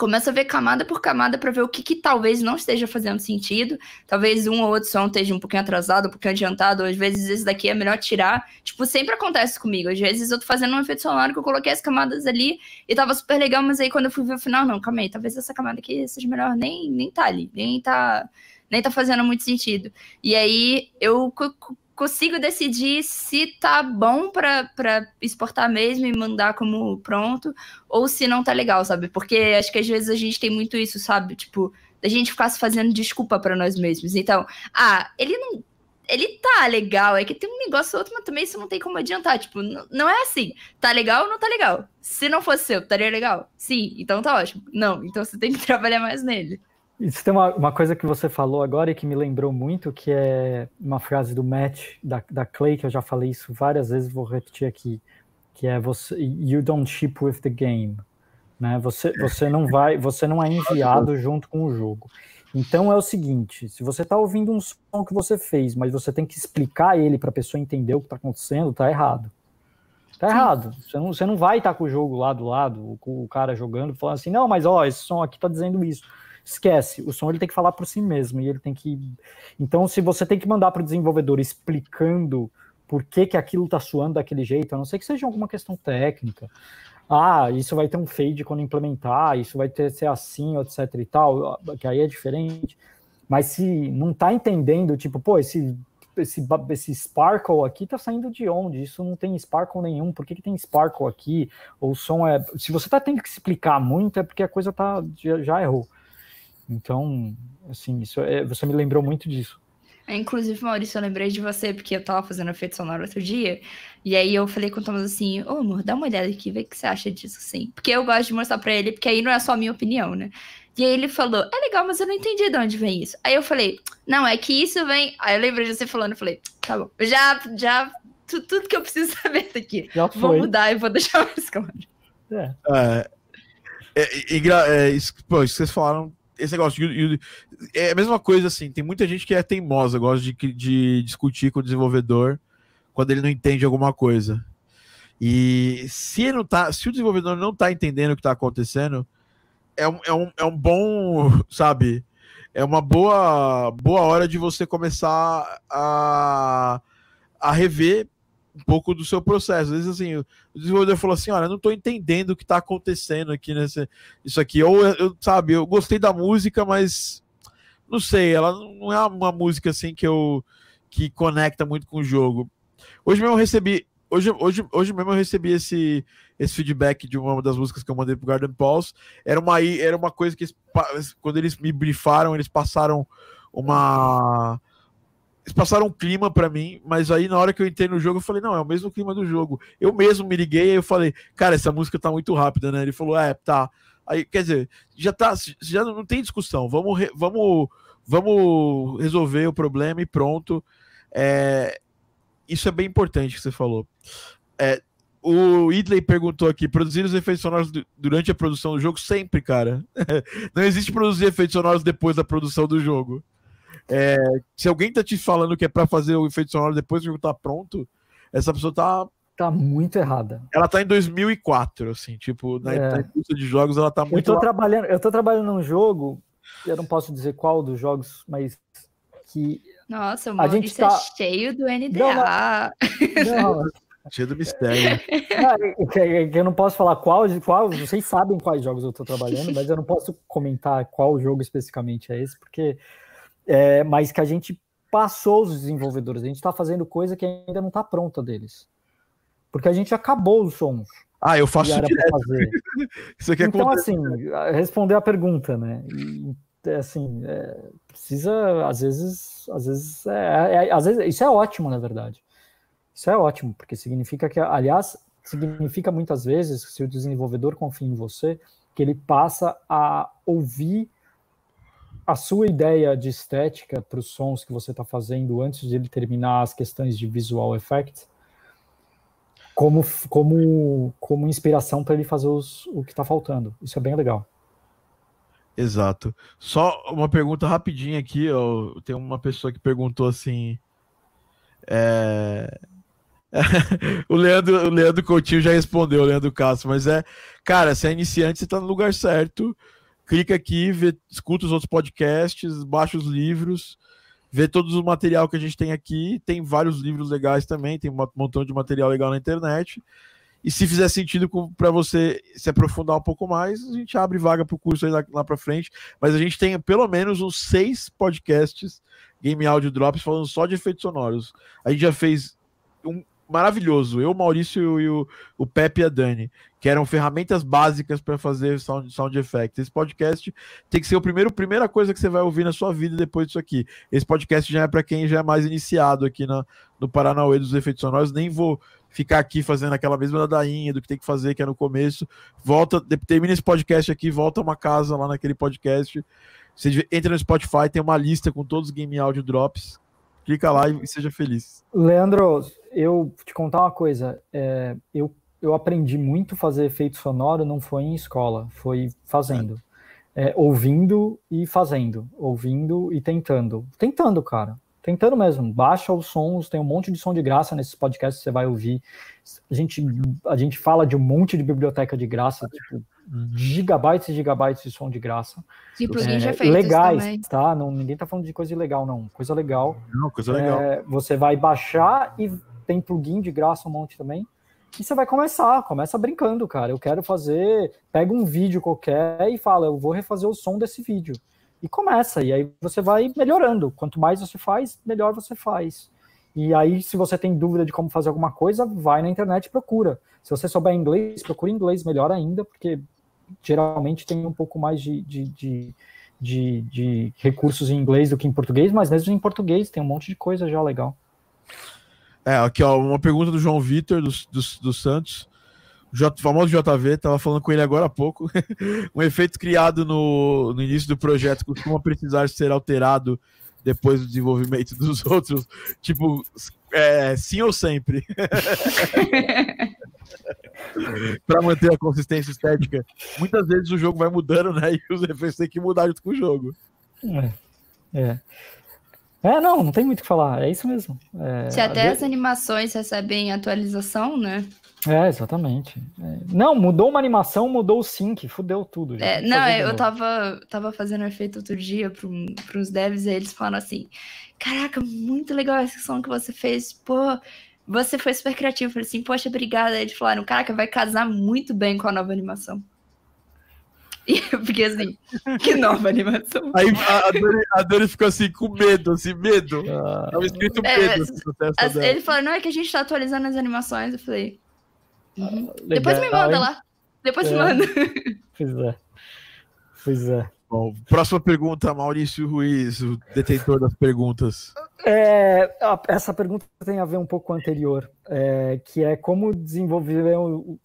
começa a ver camada por camada para ver o que, que, talvez não esteja fazendo sentido. Talvez um ou outro som esteja um pouquinho atrasado, um pouquinho adiantado, ou às vezes esse daqui é melhor tirar. Tipo, sempre acontece comigo. Às vezes eu tô fazendo um efeito sonoro que eu coloquei as camadas ali e tava super legal, mas aí quando eu fui ver o final, não, calma aí, talvez essa camada aqui seja melhor, nem, nem tá ali, nem tá, nem tá fazendo muito sentido. E aí eu consigo decidir se tá bom para exportar mesmo e mandar como pronto, ou se não tá legal, sabe? Porque acho que às vezes a gente tem muito isso, sabe? Tipo, da gente ficar se fazendo desculpa para nós mesmos. Então, ah, ele não. Ele tá legal, é que tem um negócio outro, mas também isso não tem como adiantar. Tipo, não é assim. Tá legal ou não tá legal? Se não fosse seu, estaria legal? Sim, então tá ótimo. Não, então você tem que trabalhar mais nele. Isso tem uma, uma coisa que você falou agora e que me lembrou muito, que é uma frase do Matt, da, da Clay, que eu já falei isso várias vezes, vou repetir aqui, que é você, you don't ship with the game, né? Você, você não vai, você não é enviado junto com o jogo. Então é o seguinte, se você está ouvindo um som que você fez, mas você tem que explicar ele para a pessoa entender o que está acontecendo, tá errado. Tá errado. Você não, você não vai estar tá com o jogo lá do lado, com o cara jogando, falando assim, não, mas ó, esse som aqui tá dizendo isso esquece. O som ele tem que falar por si mesmo e ele tem que. Então, se você tem que mandar para o desenvolvedor explicando por que, que aquilo está suando daquele jeito, a não ser que seja alguma questão técnica. Ah, isso vai ter um fade quando implementar, isso vai ter ser assim, etc e tal, que aí é diferente. Mas se não está entendendo, tipo, pô, esse esse, esse sparkle aqui tá saindo de onde? Isso não tem sparkle nenhum, por que, que tem sparkle aqui? Ou o som é. Se você tá tendo que explicar muito, é porque a coisa tá, já, já errou. Então, assim, isso é, você me lembrou muito disso. É, inclusive, Maurício, eu lembrei de você, porque eu tava fazendo efeito sonoro outro dia, e aí eu falei com o Thomas assim, ô amor, dá uma olhada aqui, vê o que você acha disso, assim. Porque eu gosto de mostrar pra ele, porque aí não é só a minha opinião, né? E aí ele falou, é legal, mas eu não entendi de onde vem isso. Aí eu falei, não, é que isso vem... Aí eu lembrei de você falando, eu falei, tá bom, eu já, já, tudo que eu preciso saber daqui. Já foi. Vou mudar e vou deixar mais claro. É. é, é, é, é isso, pô, isso que vocês falaram esse negócio de, é a mesma coisa assim. Tem muita gente que é teimosa, gosta de, de discutir com o desenvolvedor quando ele não entende alguma coisa. E se não tá, se o desenvolvedor não está entendendo o que está acontecendo, é um, é, um, é um bom, sabe? É uma boa, boa hora de você começar a, a rever um pouco do seu processo. Às vezes, assim, o desenvolvedor falou assim: olha, não estou entendendo o que está acontecendo aqui nesse isso aqui. Ou, eu, sabe, eu gostei da música, mas não sei, ela não é uma música assim que eu que conecta muito com o jogo. Hoje mesmo eu recebi. Hoje, hoje, hoje mesmo eu recebi esse, esse feedback de uma das músicas que eu mandei pro Garden Pulse. Era uma, era uma coisa que quando eles me brifaram, eles passaram uma eles passaram um clima para mim, mas aí na hora que eu entrei no jogo, eu falei, não, é o mesmo clima do jogo. Eu mesmo me liguei e eu falei, cara, essa música tá muito rápida, né? Ele falou, é, tá. Aí, quer dizer, já tá, já não tem discussão. Vamos, re, vamos, vamos resolver o problema e pronto. É, isso é bem importante que você falou. É, o Idley perguntou aqui: produzir os efeitos sonoros durante a produção do jogo? Sempre, cara. não existe produzir efeitos sonoros depois da produção do jogo. É, se alguém tá te falando que é para fazer o efeito sonoro depois que o jogo tá pronto, essa pessoa tá. Tá muito errada. Ela tá em 2004, assim, tipo, na, é. na indústria de jogos ela tá muito. Eu tô, trabalhando, eu tô trabalhando num jogo, eu não posso dizer qual dos jogos, mas que. Nossa, o a gente tá... é cheio do NDA. Não, não. Cheio do mistério. eu não posso falar qual, qual, vocês sabem quais jogos eu estou trabalhando, mas eu não posso comentar qual jogo especificamente é esse, porque é, mas que a gente passou os desenvolvedores, a gente está fazendo coisa que ainda não está pronta deles. Porque a gente acabou os sons. Ah, eu faço isso fazer. isso aqui é então, assim, responder a pergunta, né? E, é, assim, é, precisa, às vezes, às vezes, é, é, às vezes, isso é ótimo, na verdade. Isso é ótimo, porque significa que, aliás, significa muitas vezes, se o desenvolvedor confia em você, que ele passa a ouvir a sua ideia de estética para os sons que você está fazendo antes de ele terminar as questões de visual effects como, como, como inspiração para ele fazer os, o que está faltando. Isso é bem legal. Exato. Só uma pergunta rapidinha aqui. Ó. Tem uma pessoa que perguntou assim. É... o, Leandro, o Leandro Coutinho já respondeu, o Leandro Castro, mas é, cara, se é iniciante, você está no lugar certo clica aqui, vê, escuta os outros podcasts, baixa os livros, vê todos o material que a gente tem aqui. Tem vários livros legais também, tem um montão de material legal na internet. E se fizer sentido para você se aprofundar um pouco mais, a gente abre vaga para o curso aí lá, lá para frente. Mas a gente tem pelo menos uns seis podcasts Game Audio Drops falando só de efeitos sonoros. A gente já fez um, maravilhoso. Eu, Maurício e o, o Pepe e a Dani, que eram ferramentas básicas para fazer sound, sound effects. Esse podcast tem que ser o primeiro, primeira coisa que você vai ouvir na sua vida depois disso aqui. Esse podcast já é para quem já é mais iniciado aqui na, no Paranauê dos efeitos sonoros. Nem vou ficar aqui fazendo aquela mesma ladainha do que tem que fazer, que é no começo. Volta, termina esse podcast aqui, volta uma casa lá naquele podcast. Você entra no Spotify, tem uma lista com todos os Game Audio Drops Clica lá e seja feliz. Leandro, eu te contar uma coisa. É, eu, eu aprendi muito fazer efeito sonoro, não foi em escola, foi fazendo. É, ouvindo e fazendo. Ouvindo e tentando. Tentando, cara. Tentando mesmo. Baixa os sons, tem um monte de som de graça nesses podcasts que você vai ouvir. A gente, a gente fala de um monte de biblioteca de graça, tipo, gigabytes e gigabytes de som de graça. E é, já fez legais, também. tá? Não, ninguém tá falando de coisa ilegal, não. Coisa legal. Não, coisa legal. É, você vai baixar e tem plugin de graça um monte também. E você vai começar, começa brincando, cara. Eu quero fazer, pega um vídeo qualquer e fala, eu vou refazer o som desse vídeo. E começa, e aí você vai melhorando. Quanto mais você faz, melhor você faz. E aí, se você tem dúvida de como fazer alguma coisa, vai na internet e procura. Se você souber inglês, procura inglês melhor ainda, porque geralmente tem um pouco mais de, de, de, de, de recursos em inglês do que em português, mas mesmo em português tem um monte de coisa já legal. É, aqui ó, uma pergunta do João Vitor, dos do, do Santos. O famoso JV, tava falando com ele agora há pouco. um efeito criado no, no início do projeto costuma precisar ser alterado depois do desenvolvimento dos outros. Tipo, é, sim ou sempre? para manter a consistência estética. Muitas vezes o jogo vai mudando, né? E os efeitos têm que mudar junto com o jogo. É. é. É, não, não tem muito o que falar, é isso mesmo. É, Se até as animações recebem atualização, né? É, exatamente. É, não, mudou uma animação, mudou o sync, fudeu tudo. É, não, eu tava, tava fazendo efeito outro dia para os devs e eles falaram assim: Caraca, muito legal essa som que você fez, pô, você foi super criativo. Eu falei assim, poxa, obrigada. Aí eles falaram: Caraca, vai casar muito bem com a nova animação. E eu fiquei assim, que nova animação. Aí a, Dani, a Dani ficou assim, com medo, assim, medo. Ah. Tava escrito é, medo. Assim, ele falou, não, é que a gente tá atualizando as animações. Eu falei, uhum. depois me manda lá. Depois é. me manda. Pois é. Pois é. Bom, próxima pergunta, Maurício Ruiz, o detentor das perguntas. É, essa pergunta tem a ver um pouco com a anterior, é, que é como desenvolver,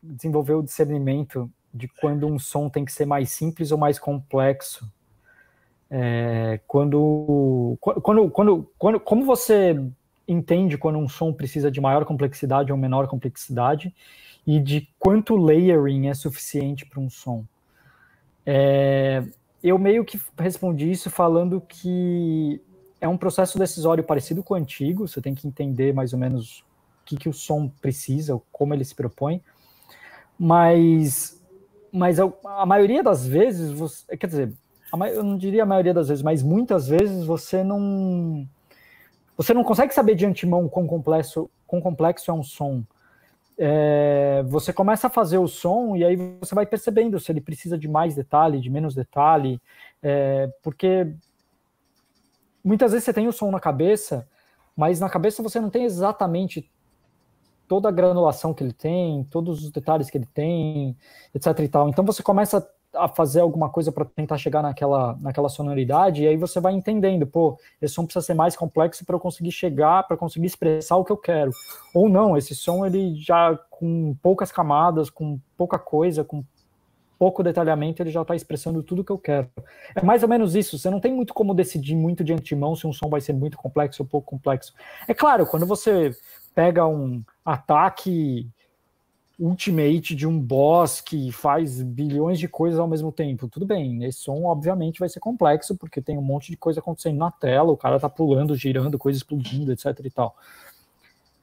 desenvolver o discernimento de quando um som tem que ser mais simples ou mais complexo. É, quando, quando, quando, quando, como você entende quando um som precisa de maior complexidade ou menor complexidade e de quanto layering é suficiente para um som? É, eu meio que respondi isso falando que é um processo decisório parecido com o antigo, você tem que entender mais ou menos o que, que o som precisa, como ele se propõe, mas mas a, maioria das vezes, você, quer dizer, eu não diria a maioria das vezes, mas muitas vezes você não você não consegue saber de antemão quão complexo, quão complexo é um som. É, você começa a fazer o som e aí você vai percebendo se ele precisa de mais detalhe, de menos detalhe, é, porque muitas vezes você tem o som na cabeça, mas na cabeça você não tem exatamente toda a granulação que ele tem, todos os detalhes que ele tem, etc e tal. Então você começa a fazer alguma coisa para tentar chegar naquela, naquela sonoridade e aí você vai entendendo, pô, esse som precisa ser mais complexo para eu conseguir chegar, para conseguir expressar o que eu quero. Ou não, esse som ele já com poucas camadas, com pouca coisa, com pouco detalhamento, ele já está expressando tudo que eu quero. É mais ou menos isso. Você não tem muito como decidir muito de antemão se um som vai ser muito complexo ou pouco complexo. É claro, quando você pega um ataque ultimate de um boss que faz bilhões de coisas ao mesmo tempo. Tudo bem, esse som obviamente vai ser complexo, porque tem um monte de coisa acontecendo na tela, o cara tá pulando, girando, coisa explodindo, etc e tal.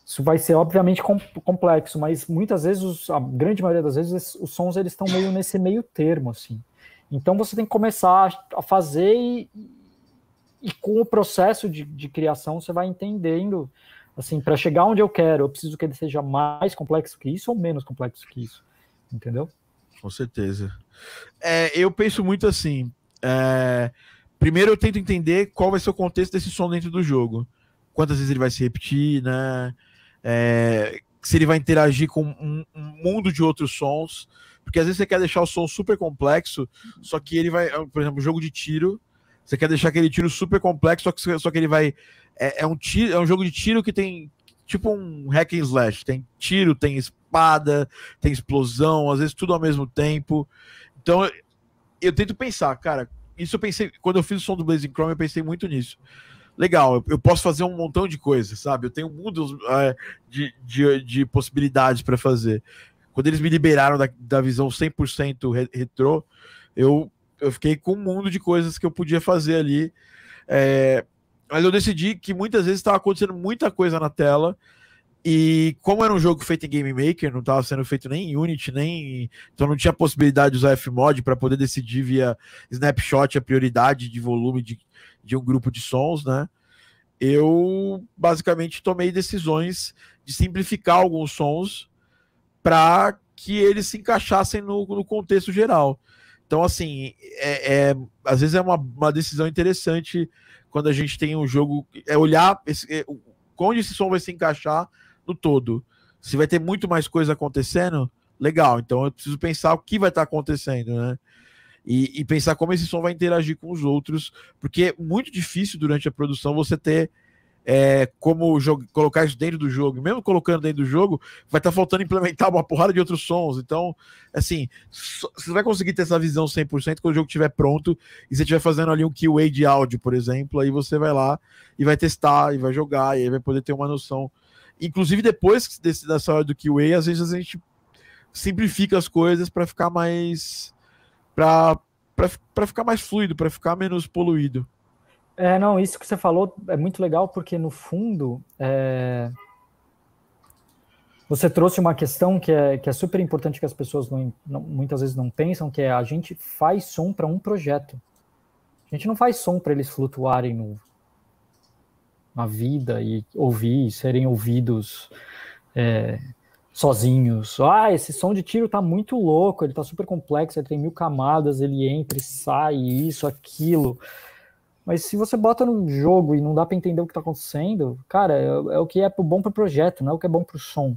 Isso vai ser obviamente complexo, mas muitas vezes, os, a grande maioria das vezes, os sons eles estão meio nesse meio termo, assim. Então você tem que começar a fazer e, e com o processo de, de criação você vai entendendo assim, para chegar onde eu quero, eu preciso que ele seja mais complexo que isso ou menos complexo que isso, entendeu? Com certeza. É, eu penso muito assim. É, primeiro eu tento entender qual vai ser o contexto desse som dentro do jogo. Quantas vezes ele vai se repetir, né? É, se ele vai interagir com um, um, mundo de outros sons. Porque às vezes você quer deixar o som super complexo, só que ele vai, por exemplo, jogo de tiro, você quer deixar aquele tiro super complexo, só que, só que ele vai é, é, um tiro, é um jogo de tiro que tem tipo um hack and slash. Tem tiro, tem espada, tem explosão, às vezes tudo ao mesmo tempo. Então eu tento pensar, cara. Isso eu pensei, quando eu fiz o som do Blazing Chrome, eu pensei muito nisso. Legal, eu, posso fazer um montão de coisas, sabe? Eu tenho um mundo é, de, de, de possibilidades para fazer. Quando eles me liberaram da, da visão 100% re, retrô, eu, eu fiquei com um mundo de coisas que eu podia fazer ali. É, mas eu decidi que muitas vezes estava acontecendo muita coisa na tela. E como era um jogo feito em Game Maker, não estava sendo feito nem em Unity, nem. Então não tinha possibilidade de usar Fmod para poder decidir via snapshot a prioridade de volume de, de um grupo de sons, né? Eu basicamente tomei decisões de simplificar alguns sons para que eles se encaixassem no, no contexto geral. Então, assim, é, é, às vezes é uma, uma decisão interessante quando a gente tem um jogo, é olhar esse, é, onde esse som vai se encaixar no todo. Se vai ter muito mais coisa acontecendo, legal. Então eu preciso pensar o que vai estar acontecendo, né? E, e, pensar como esse som vai interagir com os outros, porque é muito difícil durante a produção você ter é, como colocar isso dentro do jogo. Mesmo colocando dentro do jogo, vai estar tá faltando implementar uma porrada de outros sons. Então, assim, você vai conseguir ter essa visão 100% quando o jogo estiver pronto e você estiver fazendo ali um QA de áudio, por exemplo. Aí você vai lá e vai testar e vai jogar e aí vai poder ter uma noção. Inclusive, depois desse, dessa hora do QA, às vezes a gente simplifica as coisas para ficar mais. para ficar mais fluido, para ficar menos poluído. É, não, isso que você falou é muito legal, porque no fundo é... você trouxe uma questão que é, que é super importante que as pessoas não, não, muitas vezes não pensam, que é a gente faz som para um projeto. A gente não faz som para eles flutuarem no, na vida e ouvir, serem ouvidos é, sozinhos. Ah, esse som de tiro tá muito louco, ele tá super complexo, ele tem mil camadas, ele entra e sai, isso, aquilo. Mas se você bota no jogo e não dá para entender o que tá acontecendo, cara, é, é, o que é bom pro projeto, não é o que é bom pro som.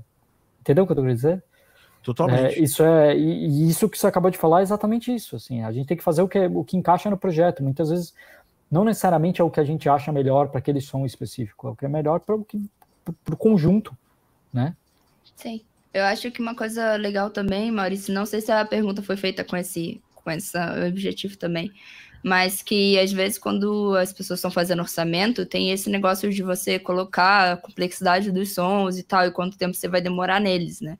Entendeu o que eu tô querendo dizer? Totalmente. É, isso é e, e, isso que você acabou de falar é exatamente isso. Assim, a gente tem que fazer o que o que encaixa no projeto. Muitas vezes não necessariamente é o que a gente acha melhor para aquele som específico, é o que é melhor para o conjunto, né? Sim. Eu acho que uma coisa legal também, Maurício, não sei se a pergunta foi feita com esse, com esse objetivo também, mas que às vezes quando as pessoas estão fazendo orçamento, tem esse negócio de você colocar a complexidade dos sons e tal, e quanto tempo você vai demorar neles, né?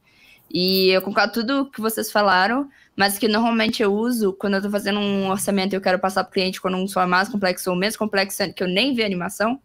E eu concordo tudo que vocês falaram, mas que normalmente eu uso quando eu estou fazendo um orçamento e eu quero passar para o cliente quando um som é mais complexo ou menos complexo, que eu nem vi animação,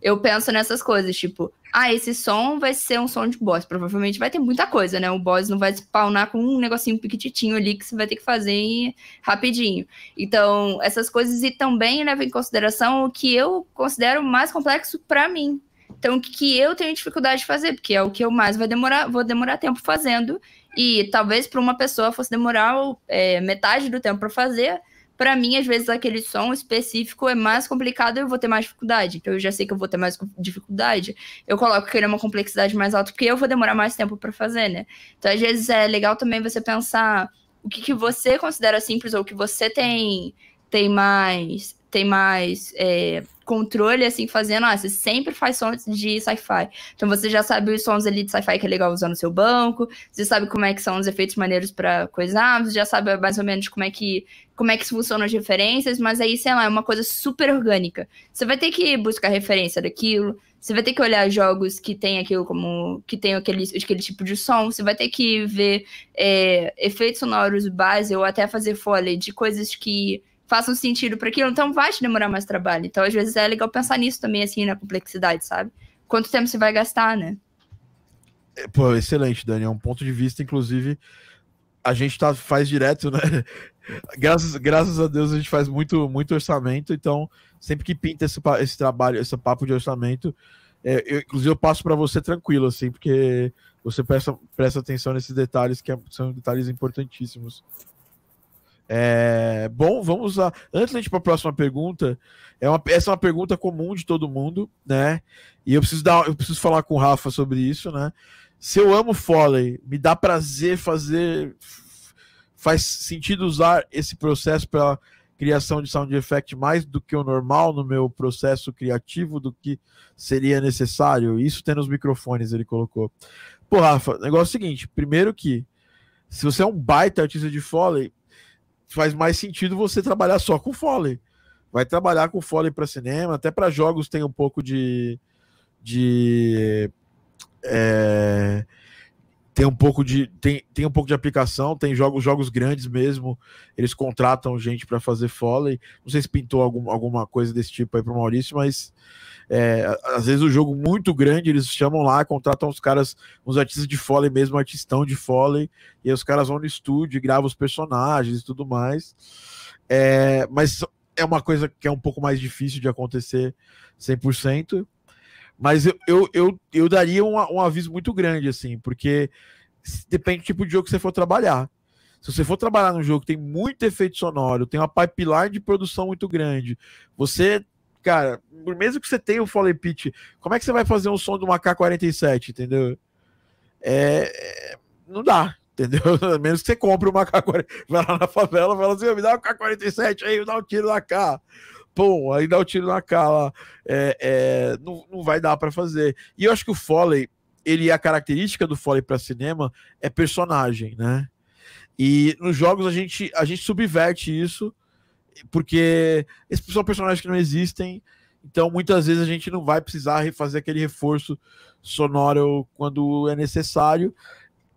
eu penso nessas coisas, tipo, ah, esse som vai ser um som de boss. Provavelmente vai ter muita coisa, né? O boss não vai spawnar com um negocinho piquititinho ali que você vai ter que fazer rapidinho. Então, essas coisas e também leva em consideração o que eu considero mais complexo para mim. Então, o que eu tenho dificuldade de fazer, porque é o que eu mais vai demorar, vou demorar tempo fazendo. E talvez para uma pessoa fosse demorar é, metade do tempo para fazer, para mim, às vezes, aquele som específico é mais complicado eu vou ter mais dificuldade. Então, eu já sei que eu vou ter mais dificuldade. Eu coloco que ele é uma complexidade mais alta, porque eu vou demorar mais tempo para fazer, né? Então, às vezes, é legal também você pensar o que, que você considera simples ou o que você tem, tem mais tem mais é, controle, assim, fazendo, ah, você sempre faz sons de sci-fi. Então você já sabe os sons ali de sci-fi que é legal usar no seu banco, você sabe como é que são os efeitos maneiros para coisar, você já sabe mais ou menos como é que como é que funcionam as referências, mas aí, sei lá, é uma coisa super orgânica. Você vai ter que buscar referência daquilo, você vai ter que olhar jogos que tem aquilo como. que tem aquele, aquele tipo de som, você vai ter que ver é, efeitos sonoros base ou até fazer foley de coisas que façam sentido para aquilo, então vai te demorar mais trabalho. Então, às vezes, é legal pensar nisso também, assim, na complexidade, sabe? Quanto tempo você vai gastar, né? É, pô, excelente, Dani. É um ponto de vista, inclusive, a gente tá, faz direto, né? Graças, graças a Deus a gente faz muito, muito orçamento, então sempre que pinta esse, esse trabalho, esse papo de orçamento, é, eu, inclusive eu passo para você tranquilo, assim, porque você presta, presta atenção nesses detalhes que é, são detalhes importantíssimos. É, bom, vamos lá. Antes de ir para a próxima pergunta, é uma, essa é uma pergunta comum de todo mundo, né? E eu preciso dar, eu preciso falar com o Rafa sobre isso, né? Se eu amo Foley, me dá prazer fazer, faz sentido usar esse processo para criação de sound effect mais do que o normal no meu processo criativo do que seria necessário. Isso tendo os microfones, ele colocou. Pô, Rafa, negócio é o seguinte: primeiro que se você é um baita artista de Foley, faz mais sentido você trabalhar só com Foley. Vai trabalhar com Foley para cinema, até para jogos tem um pouco de. de é, tem um pouco de tem, tem um pouco de aplicação, tem jogos jogos grandes mesmo, eles contratam gente para fazer foley. Não sei se pintou algum, alguma coisa desse tipo aí para Maurício, mas é, às vezes o jogo muito grande eles chamam lá, contratam os caras, uns artistas de foley mesmo, artistão de foley, e aí os caras vão no estúdio, gravam os personagens e tudo mais. É, mas é uma coisa que é um pouco mais difícil de acontecer 100%. Mas eu, eu, eu, eu daria um, um aviso muito grande, assim, porque depende do tipo de jogo que você for trabalhar. Se você for trabalhar num jogo que tem muito efeito sonoro, tem uma pipeline de produção muito grande, você, cara, mesmo que você tenha o Foley Pitch, como é que você vai fazer um som de uma K-47, entendeu? É, não dá, entendeu? A menos que você compre uma K-47, vai lá na favela fala assim, me dá uma K-47 aí, me dá um tiro na K pum, aí dá o tiro na cara, é, é, não, não vai dar para fazer. E eu acho que o Foley, ele a característica do Foley para cinema é personagem, né? E nos jogos a gente a gente subverte isso porque esses são personagens que não existem, então muitas vezes a gente não vai precisar fazer aquele reforço sonoro quando é necessário.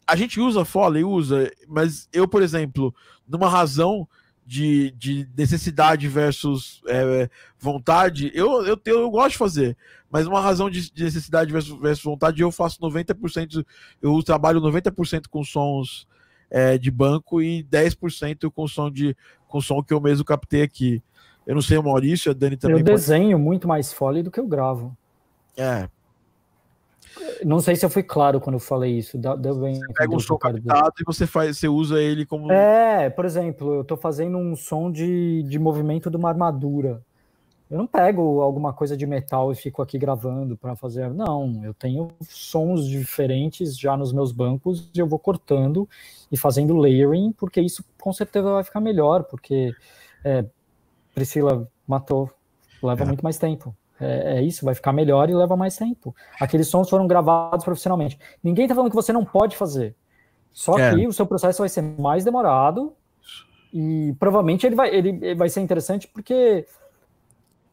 A gente usa Foley, usa, mas eu, por exemplo, numa razão de, de necessidade versus é, vontade, eu, eu, eu, eu gosto de fazer. Mas uma razão de, de necessidade versus, versus, vontade, eu faço 90%, eu trabalho 90% com sons é, de banco e 10% com som de com som que eu mesmo captei aqui. Eu não sei o Maurício, a Dani também. Eu desenho pode... muito mais foley do que eu gravo. É. Não sei se eu fui claro quando eu falei isso. Deu bem, você pega um som captado e você faz, você usa ele como. É, por exemplo, eu estou fazendo um som de, de movimento de uma armadura. Eu não pego alguma coisa de metal e fico aqui gravando para fazer. Não, eu tenho sons diferentes já nos meus bancos e eu vou cortando e fazendo layering, porque isso com certeza vai ficar melhor, porque é, Priscila matou, leva é. muito mais tempo. É, é, isso, vai ficar melhor e leva mais tempo. Aqueles sons foram gravados profissionalmente. Ninguém está falando que você não pode fazer. Só é. que o seu processo vai ser mais demorado e provavelmente ele vai, ele, ele vai ser interessante porque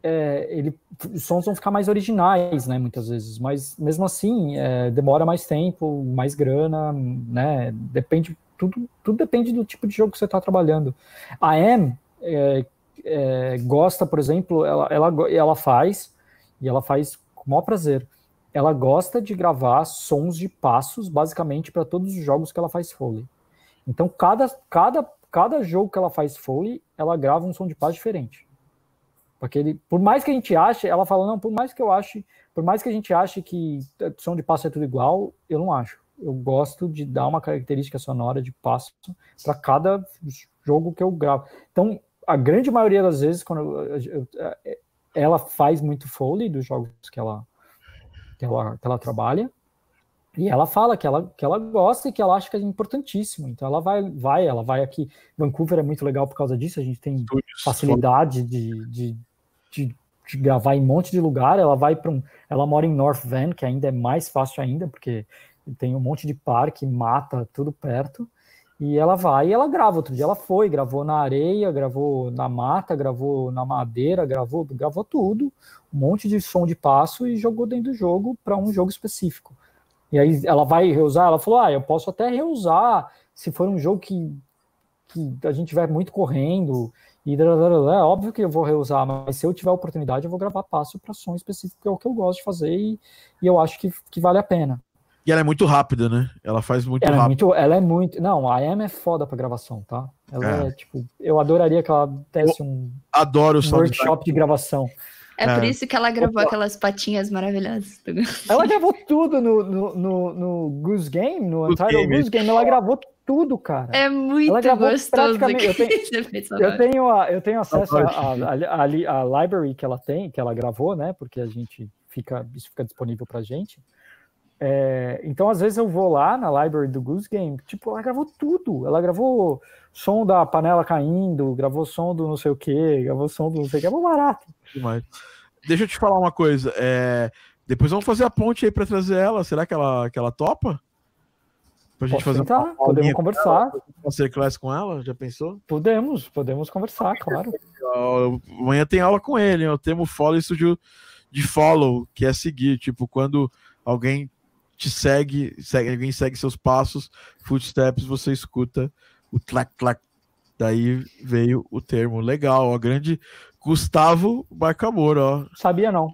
é, ele, os sons vão ficar mais originais, né, muitas vezes, mas mesmo assim é, demora mais tempo, mais grana, né, depende, tudo, tudo depende do tipo de jogo que você está trabalhando. A M é, é, gosta, por exemplo, ela, ela, ela faz, e ela faz com o maior prazer, ela gosta de gravar sons de passos, basicamente, para todos os jogos que ela faz Foley. Então, cada, cada, cada jogo que ela faz Foley, ela grava um som de passo diferente. Porque ele, por mais que a gente ache, ela fala, não, por mais que eu ache, por mais que a gente ache que som de passo é tudo igual, eu não acho. Eu gosto de dar uma característica sonora de passo para cada jogo que eu gravo. Então, a grande maioria das vezes, quando eu, eu, ela faz muito foley dos jogos que ela, que ela, que ela trabalha, e ela fala que ela, que ela gosta e que ela acha que é importantíssimo. Então ela vai, vai, ela vai aqui. Vancouver é muito legal por causa disso. A gente tem facilidade de, de, de, de, gravar em um monte de lugar. Ela vai para um. Ela mora em North Van, que ainda é mais fácil ainda, porque tem um monte de parque, mata, tudo perto. E ela vai e ela grava. Outro dia ela foi, gravou na areia, gravou na mata, gravou na madeira, gravou, gravou tudo, um monte de som de passo e jogou dentro do jogo para um jogo específico. E aí ela vai reusar, ela falou: "Ah, eu posso até reusar se for um jogo que que a gente tiver muito correndo e é óbvio que eu vou reusar, mas se eu tiver oportunidade, eu vou gravar passo para som específico, que é o que eu gosto de fazer e, e eu acho que, que vale a pena. E ela é muito rápida, né? Ela faz muito ela rápido. É muito, ela é muito. Não, a Em é foda pra gravação, tá? Ela é, é tipo. Eu adoraria que ela desse um. Adoro um workshop de gravação. É, é, por isso que ela gravou Opa. aquelas patinhas maravilhosas. Ela gravou tudo no, no, no, no Goose Game, no Untitled Goose Game. Ela gravou tudo, cara. É muito ela gravou gostoso. Praticamente, eu, tenho, eu, tenho a, eu tenho acesso à library que ela tem, que ela gravou, né? Porque a gente fica, isso fica disponível pra gente. É, então, às vezes, eu vou lá na library do Goose Game, tipo, ela gravou tudo. Ela gravou som da panela caindo, gravou som do não sei o que, gravou som do não sei o que, é barato. Demais. Deixa eu te falar uma coisa. É... Depois vamos fazer a ponte aí para trazer ela. Será que ela, que ela topa? Pra gente Posso fazer tentar, uma podemos conversar. Fazer classe com ela? Já pensou? Podemos, podemos conversar, claro. Amanhã tem aula com ele. Eu temo follow isso de, de follow, que é seguir. Tipo, quando alguém te segue, segue, alguém segue seus passos, footsteps, você escuta o tlac tlac. Daí veio o termo legal, ó, grande Gustavo Barcamor, ó. Sabia não.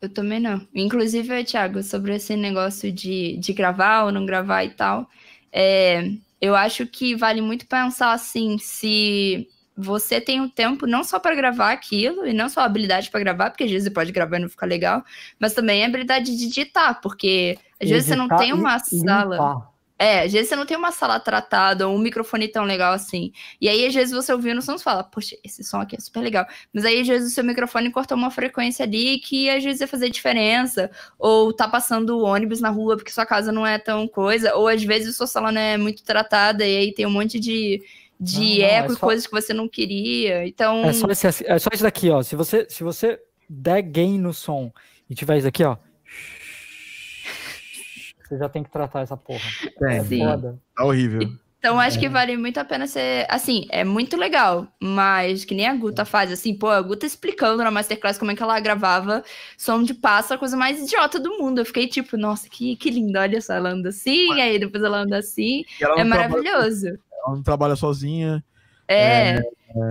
Eu também não. Inclusive, Thiago, sobre esse negócio de, de gravar ou não gravar e tal, é, eu acho que vale muito pensar assim, se você tem o um tempo não só para gravar aquilo, e não só a habilidade para gravar, porque às vezes você pode gravar e não ficar legal, mas também a habilidade de digitar, porque às vezes você não tem uma sala. É, às vezes você não tem uma sala tratada ou um microfone tão legal assim. E aí, às vezes, você ouvindo o som e fala, poxa, esse som aqui é super legal. Mas aí, às vezes, o seu microfone cortou uma frequência ali que às vezes ia fazer diferença. Ou tá passando ônibus na rua porque sua casa não é tão coisa. Ou às vezes sua sala não é muito tratada e aí tem um monte de de não, não, eco é e coisas que você não queria. Então. É só, esse, é só isso daqui, ó. Se você, se você der gain no som e tiver isso aqui, ó. Você já tem que tratar essa porra. É, Sim. foda. Tá horrível. Então, acho é. que vale muito a pena ser. Assim, é muito legal, mas que nem a Guta faz, assim, pô, a Guta explicando na Masterclass como é que ela gravava som de passo, a coisa mais idiota do mundo. Eu fiquei tipo, nossa, que, que lindo, olha só, ela anda assim, mas... aí depois ela anda assim. É maravilhoso. Trabalha, ela não trabalha sozinha. É. é. é.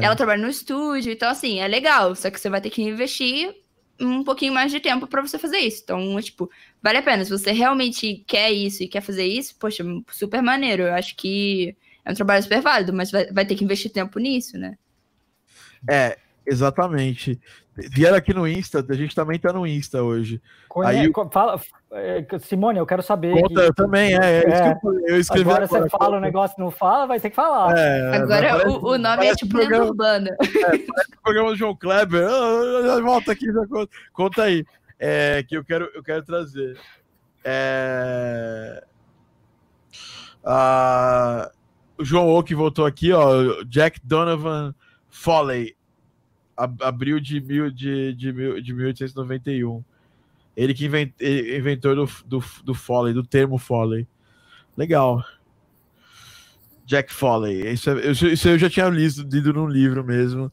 ela trabalha no estúdio, então assim, é legal, só que você vai ter que investir um pouquinho mais de tempo para você fazer isso. Então, tipo, vale a pena. Se você realmente quer isso e quer fazer isso, poxa, super maneiro. Eu acho que é um trabalho super válido, mas vai, vai ter que investir tempo nisso, né? É, exatamente. Vieram aqui no Insta, a gente também tá no Insta hoje. Conhe... Aí, fala, é, Simone, eu quero saber. Conta, que, eu também, é. é, é eu, escrevi agora, agora você fala o negócio não fala, vai ter que falar. É, agora o, o, nome é tipo programa, urbana. É, o programa do João Kleber. Oh, volta aqui, já conta. conta aí. É, que eu quero, eu quero trazer. É... Ah, o João Oak voltou aqui, ó. Jack Donovan Foley abril de, mil, de, de, mil, de 1891. Ele que invent, inventor do, do, do Foley, do termo Foley. Legal. Jack Foley. Isso, é, isso eu já tinha lido, lido num livro mesmo.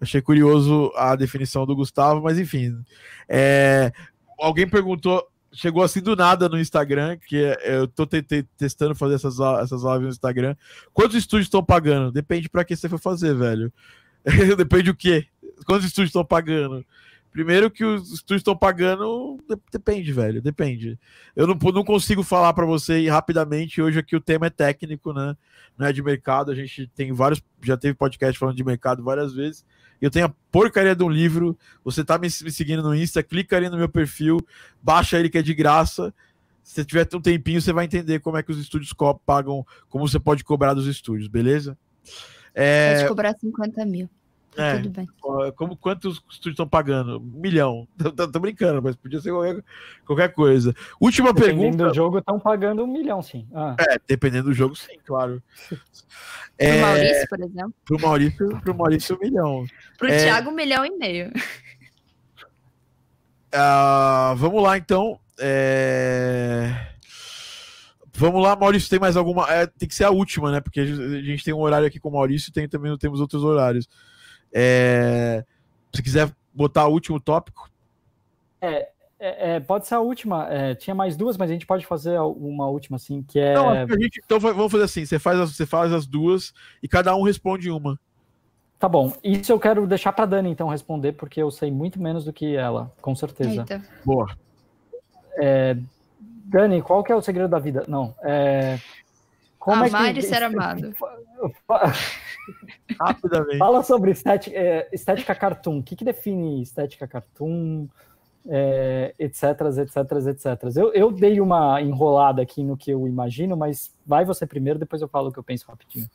Achei curioso a definição do Gustavo, mas enfim. É, alguém perguntou, chegou assim do nada no Instagram, que é, eu tô testando fazer essas, essas lives no Instagram. Quantos estúdios estão pagando? Depende para que você for fazer, velho. Depende do quê? Quantos estúdios estão pagando? Primeiro que os estúdios estão pagando, depende, velho, depende. Eu não, não consigo falar para você rapidamente, hoje aqui o tema é técnico, né? Não é de mercado, a gente tem vários, já teve podcast falando de mercado várias vezes. Eu tenho a porcaria de um livro, você tá me, me seguindo no Insta, clica ali no meu perfil, baixa ele que é de graça. Se tiver um tempinho, você vai entender como é que os estúdios pagam, como você pode cobrar dos estúdios, beleza? É... Pode cobrar 50 mil. É, tudo bem. Como, quantos estúdios estão pagando? Um milhão. Tô, tô, brincando, mas podia ser qualquer, qualquer coisa. Última dependendo pergunta. Dependendo do jogo, estão pagando um milhão, sim. Ah. É, dependendo do jogo, sim, claro. Pro é, Maurício, por exemplo. Pro Maurício, pro Maurício, um milhão. Pro é, Thiago, um milhão e meio. Uh, vamos lá, então. É... Vamos lá, Maurício, tem mais alguma? É, tem que ser a última, né? Porque a gente tem um horário aqui com o Maurício e tem, também temos outros horários. É, se quiser botar o último tópico. É, é, é, pode ser a última. É, tinha mais duas, mas a gente pode fazer uma última, assim, que é. Não, gente, então vamos fazer assim: você faz, as, você faz as duas e cada um responde uma. Tá bom. Isso eu quero deixar para Dani, então, responder, porque eu sei muito menos do que ela, com certeza. Eita. Boa. É, Dani, qual que é o segredo da vida? Não. Como Amar é que... e ser amado. Rapidamente. Fala sobre estética, é, estética cartoon. O que, que define estética cartoon? É, etc, etc, etc. Eu, eu dei uma enrolada aqui no que eu imagino, mas vai você primeiro, depois eu falo o que eu penso rapidinho.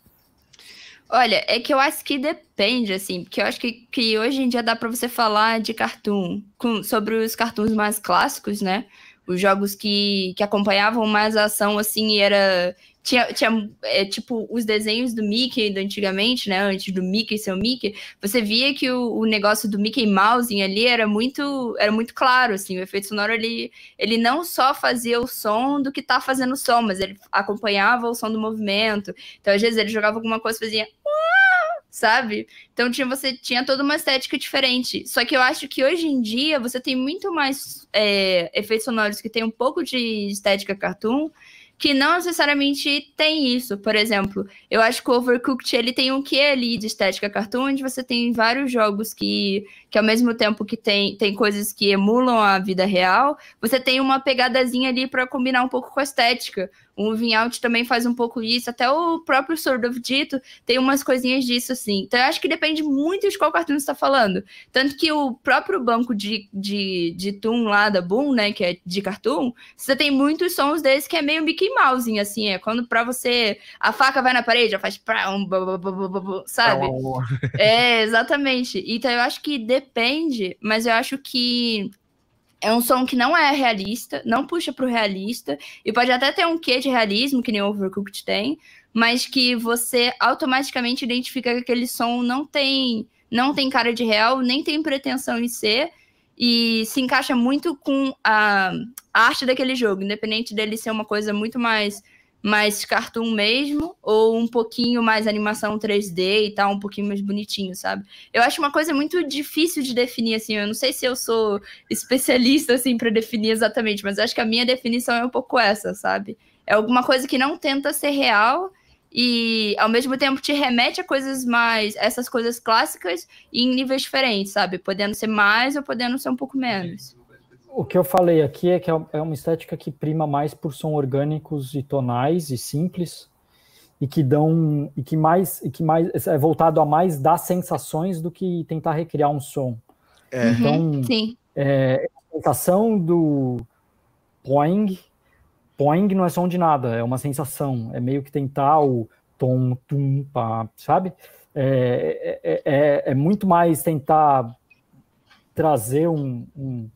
Olha, é que eu acho que depende, assim, porque eu acho que, que hoje em dia dá para você falar de cartoon, com, sobre os cartoons mais clássicos, né? os jogos que, que acompanhavam mais a ação, assim, e era. Tinha, tinha é, tipo, os desenhos do Mickey do antigamente, né? Antes do Mickey ser o Mickey, você via que o, o negócio do Mickey Mouse ali era muito, era muito claro, assim, o efeito sonoro ele, ele não só fazia o som do que tá fazendo o som, mas ele acompanhava o som do movimento. Então, às vezes, ele jogava alguma coisa e fazia sabe? Então tinha, você tinha toda uma estética diferente. Só que eu acho que hoje em dia você tem muito mais é, efeitos sonoros que tem um pouco de estética cartoon que não necessariamente tem isso. Por exemplo, eu acho que o Overcooked ele tem um quê ali de estética cartoon, onde você tem vários jogos que, que ao mesmo tempo que tem, tem coisas que emulam a vida real, você tem uma pegadazinha ali para combinar um pouco com a estética. O Vinhout também faz um pouco isso, até o próprio Sword of Dito tem umas coisinhas disso, assim. Então eu acho que depende muito de qual cartoon você está falando. Tanto que o próprio banco de, de, de Toon lá da Boom, né, que é de cartoon, você tem muitos sons desses que é meio Mickey Mouse, assim, é quando pra você, a faca vai na parede, já faz sabe? É, exatamente. Então eu acho que depende, mas eu acho que é um som que não é realista, não puxa para o realista, e pode até ter um quê de realismo, que nem o Overcooked tem, mas que você automaticamente identifica que aquele som não tem, não tem cara de real, nem tem pretensão em ser, e se encaixa muito com a, a arte daquele jogo, independente dele ser uma coisa muito mais mais cartoon mesmo, ou um pouquinho mais animação 3D e tal, um pouquinho mais bonitinho, sabe? Eu acho uma coisa muito difícil de definir, assim, eu não sei se eu sou especialista, assim, para definir exatamente, mas acho que a minha definição é um pouco essa, sabe? É alguma coisa que não tenta ser real e ao mesmo tempo te remete a coisas mais, essas coisas clássicas em níveis diferentes, sabe? Podendo ser mais ou podendo ser um pouco menos. O que eu falei aqui é que é, é uma estética que prima mais por som orgânicos e tonais e simples e que dão e que mais e que mais é voltado a mais dar sensações do que tentar recriar um som. É. Então, uhum, sim. É, a sensação do poing Poing não é som de nada, é uma sensação. É meio que tentar o tom, tum, pá, sabe? É, é, é, é muito mais tentar trazer um, um,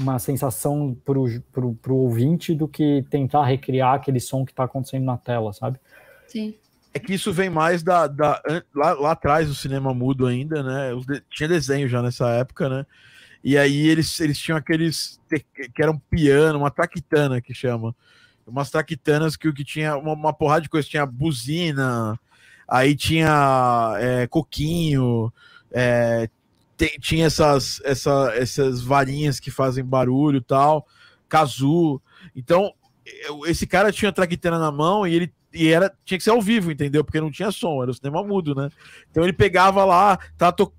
uma sensação para o ouvinte do que tentar recriar aquele som que está acontecendo na tela, sabe? Sim. É que isso vem mais da. da lá, lá atrás do cinema mudo ainda, né? Tinha desenho já nessa época, né? E aí eles, eles tinham aqueles que eram piano, uma traquitana que chama. Umas traquitanas que o que tinha uma, uma, porrada de coisa, tinha buzina, aí tinha é, coquinho, é, tem, tinha essas, essa, essas varinhas que fazem barulho tal, casu. Então, esse cara tinha a traquitana na mão e ele e era, tinha que ser ao vivo, entendeu? Porque não tinha som, era o cinema mudo, né? Então ele pegava lá, tá, to,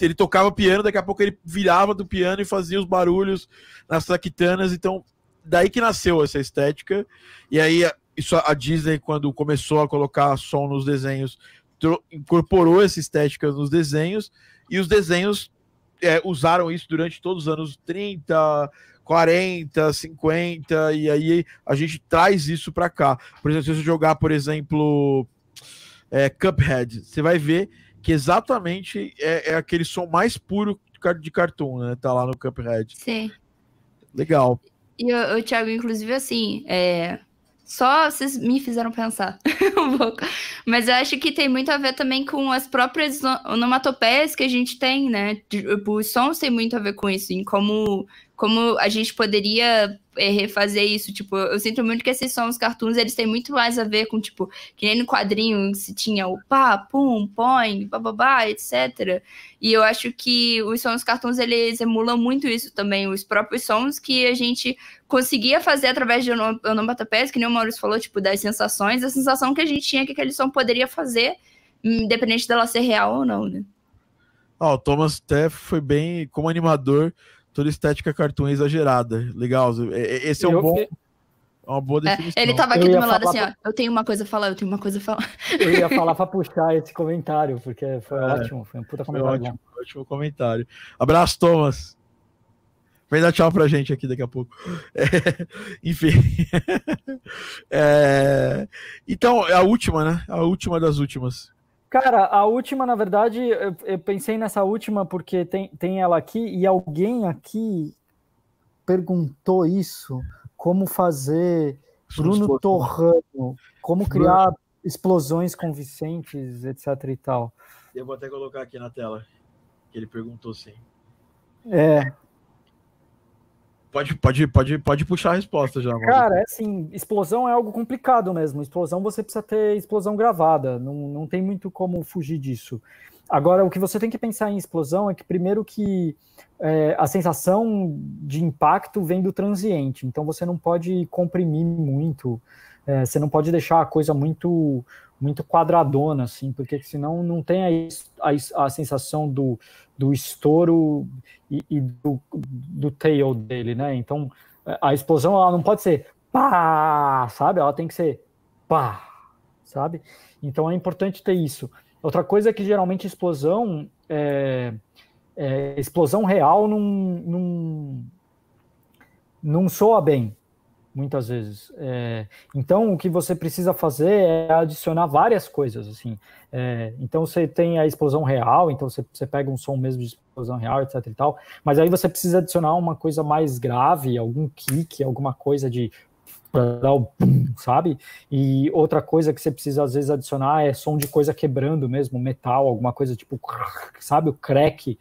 ele tocava piano, daqui a pouco ele virava do piano e fazia os barulhos nas traquitanas, então daí que nasceu essa estética. E aí isso a Disney quando começou a colocar som nos desenhos, incorporou essa estética nos desenhos e os desenhos é, usaram isso durante todos os anos 30, 40, 50 e aí a gente traz isso para cá. Por exemplo, se você jogar, por exemplo, é, Cuphead, você vai ver que exatamente é, é, aquele som mais puro de cartoon, né? Tá lá no Cuphead. Sim. Legal. E o Thiago, inclusive, assim, é... só vocês me fizeram pensar um pouco. Mas eu acho que tem muito a ver também com as próprias onomatopeias que a gente tem, né? Os sons têm muito a ver com isso, em como, como a gente poderia é, refazer isso. Tipo, eu sinto muito que esses sons cartoons, eles têm muito mais a ver com, tipo, que nem no quadrinho se tinha o pá, pum, põe, bababá, etc. E eu acho que os sons cartoons, eles emulam muito isso também, os próprios sons que a gente conseguia fazer através de onomatopeias, que nem o Maurício falou, tipo, das sensações, a sensação que a gente tinha que aquele som poderia fazer, independente dela ser real ou não, né? Oh, o Thomas até foi bem, como animador, toda estética cartoon exagerada. Legal. É, é, esse é um eu, bom. É uma boa definição. É, ele tava aqui do meu lado assim, ó. Eu tenho uma coisa a falar, eu tenho uma coisa a falar. Eu ia falar pra puxar esse comentário, porque foi é, ótimo. Foi um puta comentário. Ótimo, ótimo, comentário. Abraço, Thomas. Vem dar tchau pra gente aqui daqui a pouco. É, enfim. É, então, é a última, né? A última das últimas. Cara, a última, na verdade, eu, eu, pensei nessa última porque tem, tem ela aqui e alguém aqui perguntou isso, como fazer Bruno Torrano, como criar explosões convincentes, etc e tal. Eu vou até colocar aqui na tela, que ele perguntou sim. É, Pode, pode, pode, pode puxar a resposta já. Cara, é assim, explosão é algo complicado mesmo. Explosão você precisa ter explosão gravada, não, não tem muito como fugir disso. Agora, o que você tem que pensar em explosão é que, primeiro, que é, a sensação de impacto vem do transiente, então você não pode comprimir muito, é, você não pode deixar a coisa muito muito quadradona, assim, porque senão não tem a, a, a sensação do, do estouro e, e, do, do tail dele, né? Então, a explosão ela não pode ser pá, sabe? Ela tem que ser pá, sabe? Então é importante ter isso. Outra coisa é que geralmente explosão é, é explosão real não, não, não soa bem, muitas vezes. É, então, o que você precisa fazer é adicionar várias coisas, assim. É, então, você tem a explosão real, então você, você pega um som mesmo de explosão real, etc e tal, mas aí você precisa adicionar uma coisa mais grave, algum kick, alguma coisa de dar o pum, sabe? E outra coisa que você precisa às vezes adicionar é som de coisa quebrando mesmo, metal, alguma coisa tipo, sabe, o crack,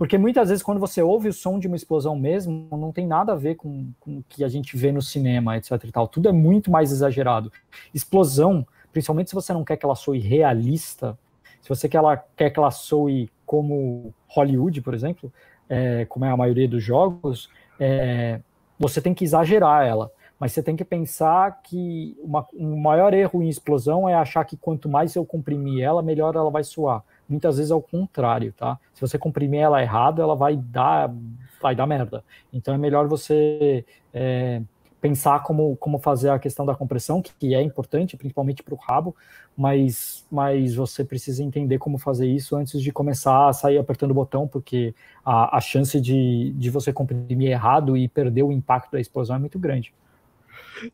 porque muitas vezes, quando você ouve o som de uma explosão mesmo, não tem nada a ver com, com o que a gente vê no cinema, etc. e tal. Tudo é muito mais exagerado. Explosão, principalmente se você não quer que ela soe realista, se você quer, ela, quer que ela soe como Hollywood, por exemplo, é, como é a maioria dos jogos, é, você tem que exagerar ela. Mas você tem que pensar que uma, um maior erro em explosão é achar que quanto mais eu comprimir ela, melhor ela vai soar. Muitas vezes é o contrário, tá? Se você comprimir ela errado, ela vai dar, vai dar merda. Então é melhor você é, pensar como, como fazer a questão da compressão, que, que é importante, principalmente para o rabo, mas, mas você precisa entender como fazer isso antes de começar a sair apertando o botão, porque a, a chance de, de você comprimir errado e perder o impacto da explosão é muito grande.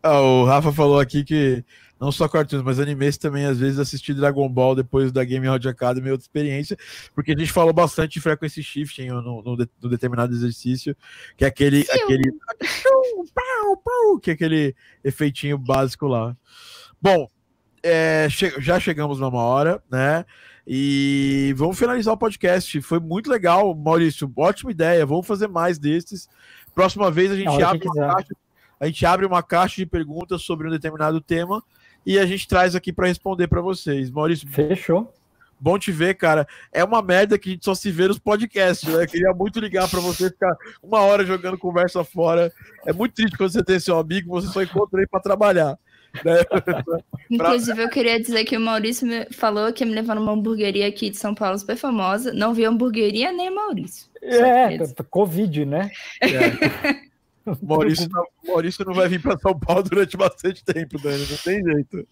Ah, o Rafa falou aqui que não só cartoons, mas animes também, às vezes, assistir Dragon Ball depois da Game Audio Academy é outra experiência, porque a gente falou bastante de frequency shifting no, no, no determinado exercício, que é aquele, aquele que é aquele efeitinho básico lá. Bom, é, che já chegamos numa hora, né? E vamos finalizar o podcast. Foi muito legal, Maurício. Ótima ideia. Vamos fazer mais desses. Próxima vez a gente abre uma caixa, a gente abre uma caixa de perguntas sobre um determinado tema e a gente traz aqui para responder para vocês. Maurício. Fechou. Bom te ver, cara. É uma merda que a gente só se vê nos podcasts, né? Eu queria muito ligar para você ficar uma hora jogando conversa fora. É muito triste quando você tem seu amigo, você só encontra ele para trabalhar. Né? Inclusive, eu queria dizer que o Maurício me falou que ia me levar numa hamburgueria aqui de São Paulo super famosa. Não vi hamburgueria nem Maurício. É, Covid, né? É. Maurício, não, Maurício não vai vir para São Paulo durante bastante tempo, Dani, não tem jeito.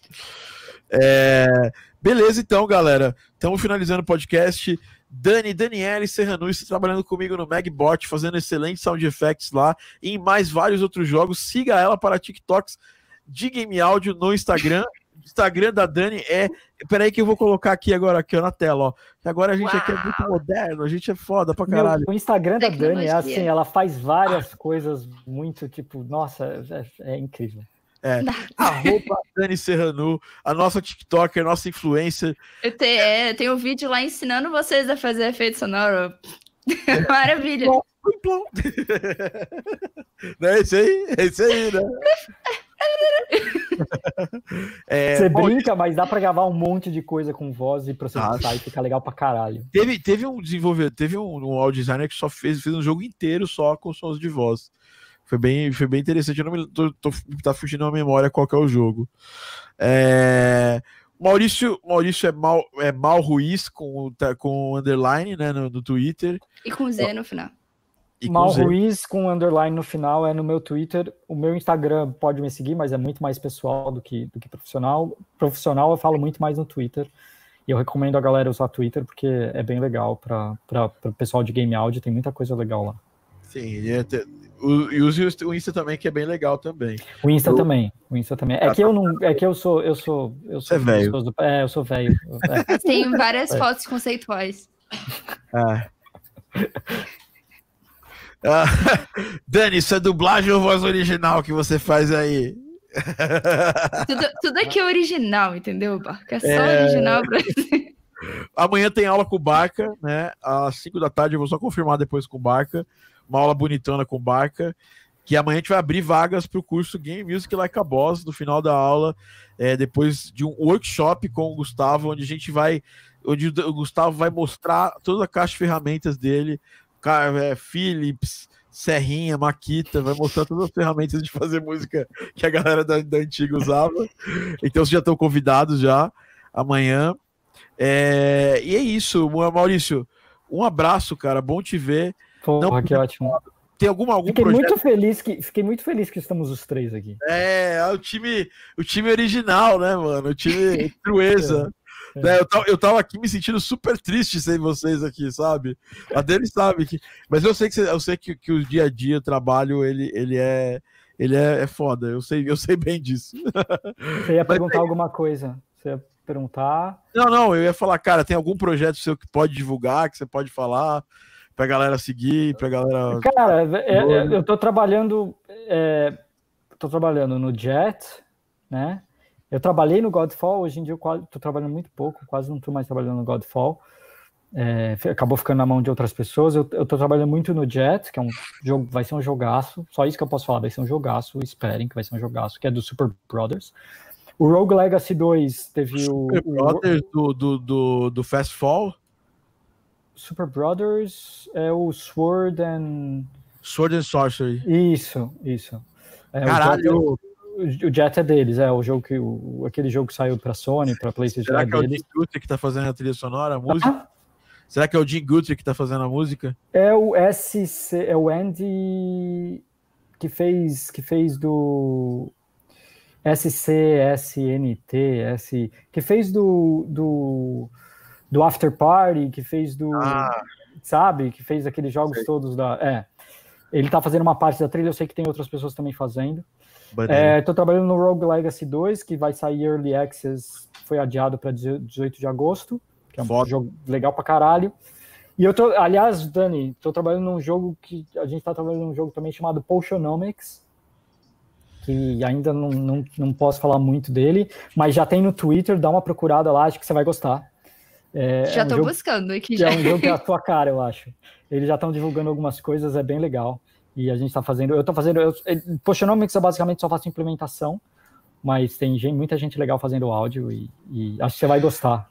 É, beleza, então, galera. Estamos finalizando o podcast. Dani, Daniele Serrano está trabalhando comigo no Magbot, fazendo excelentes sound effects lá e em mais vários outros jogos. Siga ela para TikToks de Game Áudio no Instagram. Instagram da Dani é. Peraí, que eu vou colocar aqui agora, aqui ó, na tela, ó. Agora a gente Uau. aqui é muito moderno, a gente é foda pra caralho. Meu, o Instagram da Dani é assim, ela faz várias coisas muito, tipo, nossa, é, é incrível. É, arroba Dani Serrano, a nossa TikToker, a nossa influencer. Eu te, é, tenho um vídeo lá ensinando vocês a fazer efeito sonoro. Maravilha. é isso aí, é isso aí, né? é, Você brinca, mas dá pra gravar um monte de coisa com voz e processar e fica legal pra caralho. Teve, teve um desenvolvedor, teve um, um audio designer que só fez, fez um jogo inteiro só com sons de voz. Foi bem, foi bem interessante. Eu não me tô, tô, tá fugindo a memória qual é o jogo. É, Maurício, Maurício é mal, é mal Ruiz com, com underline né, no, no Twitter. E com Z no final. Mal Ruiz com underline no final é no meu Twitter. O meu Instagram pode me seguir, mas é muito mais pessoal do que, do que profissional. Profissional eu falo muito mais no Twitter. E eu recomendo a galera usar Twitter porque é bem legal para o pessoal de game audio, tem muita coisa legal lá. Sim, e, é e use o Insta também, que é bem legal também. O Insta eu... também, o Insta também. É que eu não, é que eu sou, eu sou, eu sou é velho. Do, é, eu sou velho. É. Tem várias é. fotos conceituais. É. Ah, Dani, isso é dublagem ou voz original que você faz aí? Tudo, tudo aqui é original, entendeu, Barca? É só é... original pra Amanhã tem aula com o Barca, né? Às 5 da tarde, eu vou só confirmar depois com o Barca. Uma aula bonitona com o Barca. Que amanhã a gente vai abrir vagas para o curso Game Music Like a Boss no final da aula, é, depois de um workshop com o Gustavo, onde a gente vai. Onde o Gustavo vai mostrar toda a caixa de ferramentas dele é, Philips, Serrinha, Maquita, vai mostrar todas as ferramentas de fazer música que a galera da, da antiga usava. Então vocês já estão convidados já amanhã. É, e é isso, Maurício. Um abraço, cara. Bom te ver. Porra, Não, que ótimo. Tem algum, algum fiquei projeto? muito feliz que fiquei muito feliz que estamos os três aqui. É, é o time, o time original, né, mano? O time Trueza. É. Né? Eu, tava, eu tava aqui me sentindo super triste sem vocês aqui, sabe? A dele sabe que. Mas eu sei que eu sei que, que o dia a dia, o trabalho, ele, ele é. Ele é, é foda, eu sei, eu sei bem disso. Você ia perguntar Mas, alguma coisa? Você ia perguntar? Não, não, eu ia falar, cara, tem algum projeto seu que pode divulgar, que você pode falar? pra galera seguir, pra galera. Cara, é, é, eu tô trabalhando. É, tô trabalhando no Jet, né? Eu trabalhei no Godfall, hoje em dia eu tô trabalhando muito pouco, quase não tô mais trabalhando no Godfall. É, acabou ficando na mão de outras pessoas. Eu, tô trabalhando muito no Jet, que é um jogo, vai ser um jogaço. Só isso que eu posso falar, vai ser um jogaço. Esperem que vai ser um jogaço, que é do Super Brothers. O Rogue Legacy 2 teve Super o. Brothers do, do, do, do Fast Fall? Super Brothers é o Sword and. Sword and Sorcery. Isso, isso. É, Caralho! O Jet, é deles, é o jogo que o, aquele jogo que saiu para Sony, para PlayStation. Será é que é o Jim Guthrie que tá fazendo a trilha sonora, a música? Ah? Será que é o Jim Guthrie que tá fazendo a música? É o SC, é o Andy que fez que fez do SCSNT, S, que fez do, do, do After Party, que fez do. Ah. Sabe? Que fez aqueles jogos sei. todos da. É. Ele tá fazendo uma parte da trilha, eu sei que tem outras pessoas também fazendo. É, tô trabalhando no Rogue Legacy 2, que vai sair Early Access, foi adiado para 18 de agosto, que é um Foda. jogo legal pra caralho. E eu tô, aliás, Dani, tô trabalhando num jogo que a gente tá trabalhando num jogo também chamado Potionomics, que ainda não, não, não posso falar muito dele, mas já tem no Twitter, dá uma procurada lá, acho que você vai gostar. É, já estou é um buscando aqui. Já. É um jogo que é a tua cara, eu acho. Eles já estão divulgando algumas coisas, é bem legal. E a gente está fazendo. Eu estou fazendo. Eu, Potionomics eu basicamente só faço implementação, mas tem gente, muita gente legal fazendo áudio e, e acho que você vai gostar.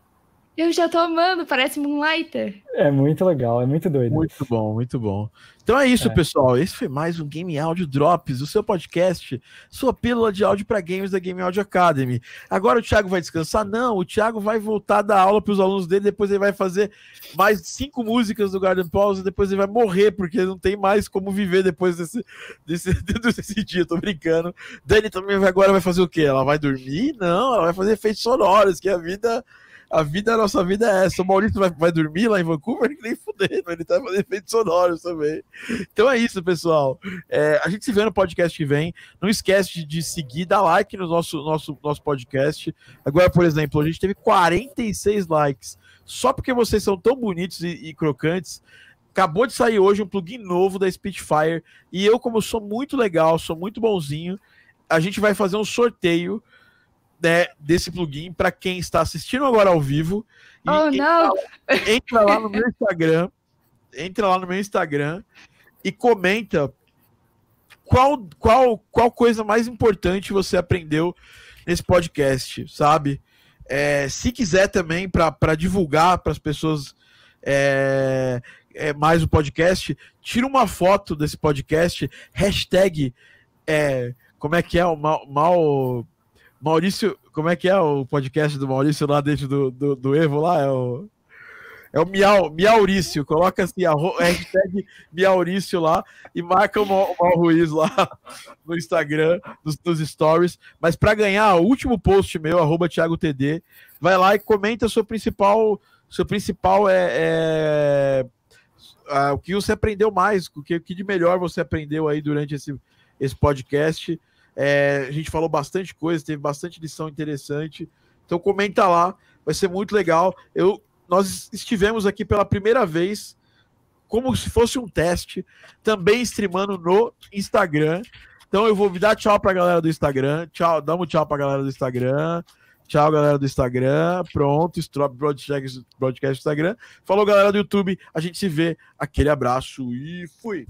Eu já tô amando, parece Moonlighter. É muito legal, é muito doido. Muito bom, muito bom. Então é isso, é. pessoal. Esse foi mais um Game Audio Drops, o seu podcast, sua pílula de áudio para games da Game Audio Academy. Agora o Thiago vai descansar? Não, o Thiago vai voltar da aula para os alunos dele, depois ele vai fazer mais cinco músicas do Garden Pause, depois ele vai morrer, porque não tem mais como viver depois desse, desse, desse dia, tô brincando. Dani também agora vai fazer o quê? Ela vai dormir? Não, ela vai fazer efeitos sonoros, que a vida a vida, a nossa vida é essa. O Maurício vai, vai dormir lá em Vancouver, ele nem fudendo, ele tá fazendo efeitos sonoros também. Então é isso, pessoal. É, a gente se vê no podcast que vem. Não esquece de seguir, dar like no nosso, nosso, nosso podcast. Agora, por exemplo, a gente teve 46 likes. Só porque vocês são tão bonitos e, e crocantes. Acabou de sair hoje um plugin novo da Spitfire. E eu, como sou muito legal, sou muito bonzinho, a gente vai fazer um sorteio né, desse plugin para quem está assistindo agora ao vivo. oh, não! entra lá no meu Instagram, entra lá no meu Instagram e comenta qual, qual, qual coisa mais importante você aprendeu nesse podcast, sabe? É, se quiser também para divulgar para as pessoas é, é, mais o podcast, tira uma foto desse podcast, hashtag é, como é que é o mal, mal Maurício, como é que é o podcast do Maurício lá dentro do, do, do Evo lá? É o, é o Miau, Miaurício. Coloca assim a hashtag Miaurício lá e marca o Mal, Ruiz lá no Instagram, nos, nos stories. Mas para ganhar o último post meu, arroba ThiagoTD, vai lá e comenta seu principal. Seu principal é, é, é o que você aprendeu mais, o que, o que de melhor você aprendeu aí durante esse, esse podcast. É, a gente falou bastante coisa, teve bastante lição interessante. Então comenta lá, vai ser muito legal. Eu, nós estivemos aqui pela primeira vez, como se fosse um teste, também streamando no Instagram. Então eu vou dar tchau pra galera do Instagram. Tchau, dá um tchau pra galera do Instagram. Tchau, galera do Instagram. Pronto, Strop Broadcast, Broadcast Instagram. Falou, galera do YouTube. A gente se vê. Aquele abraço e fui.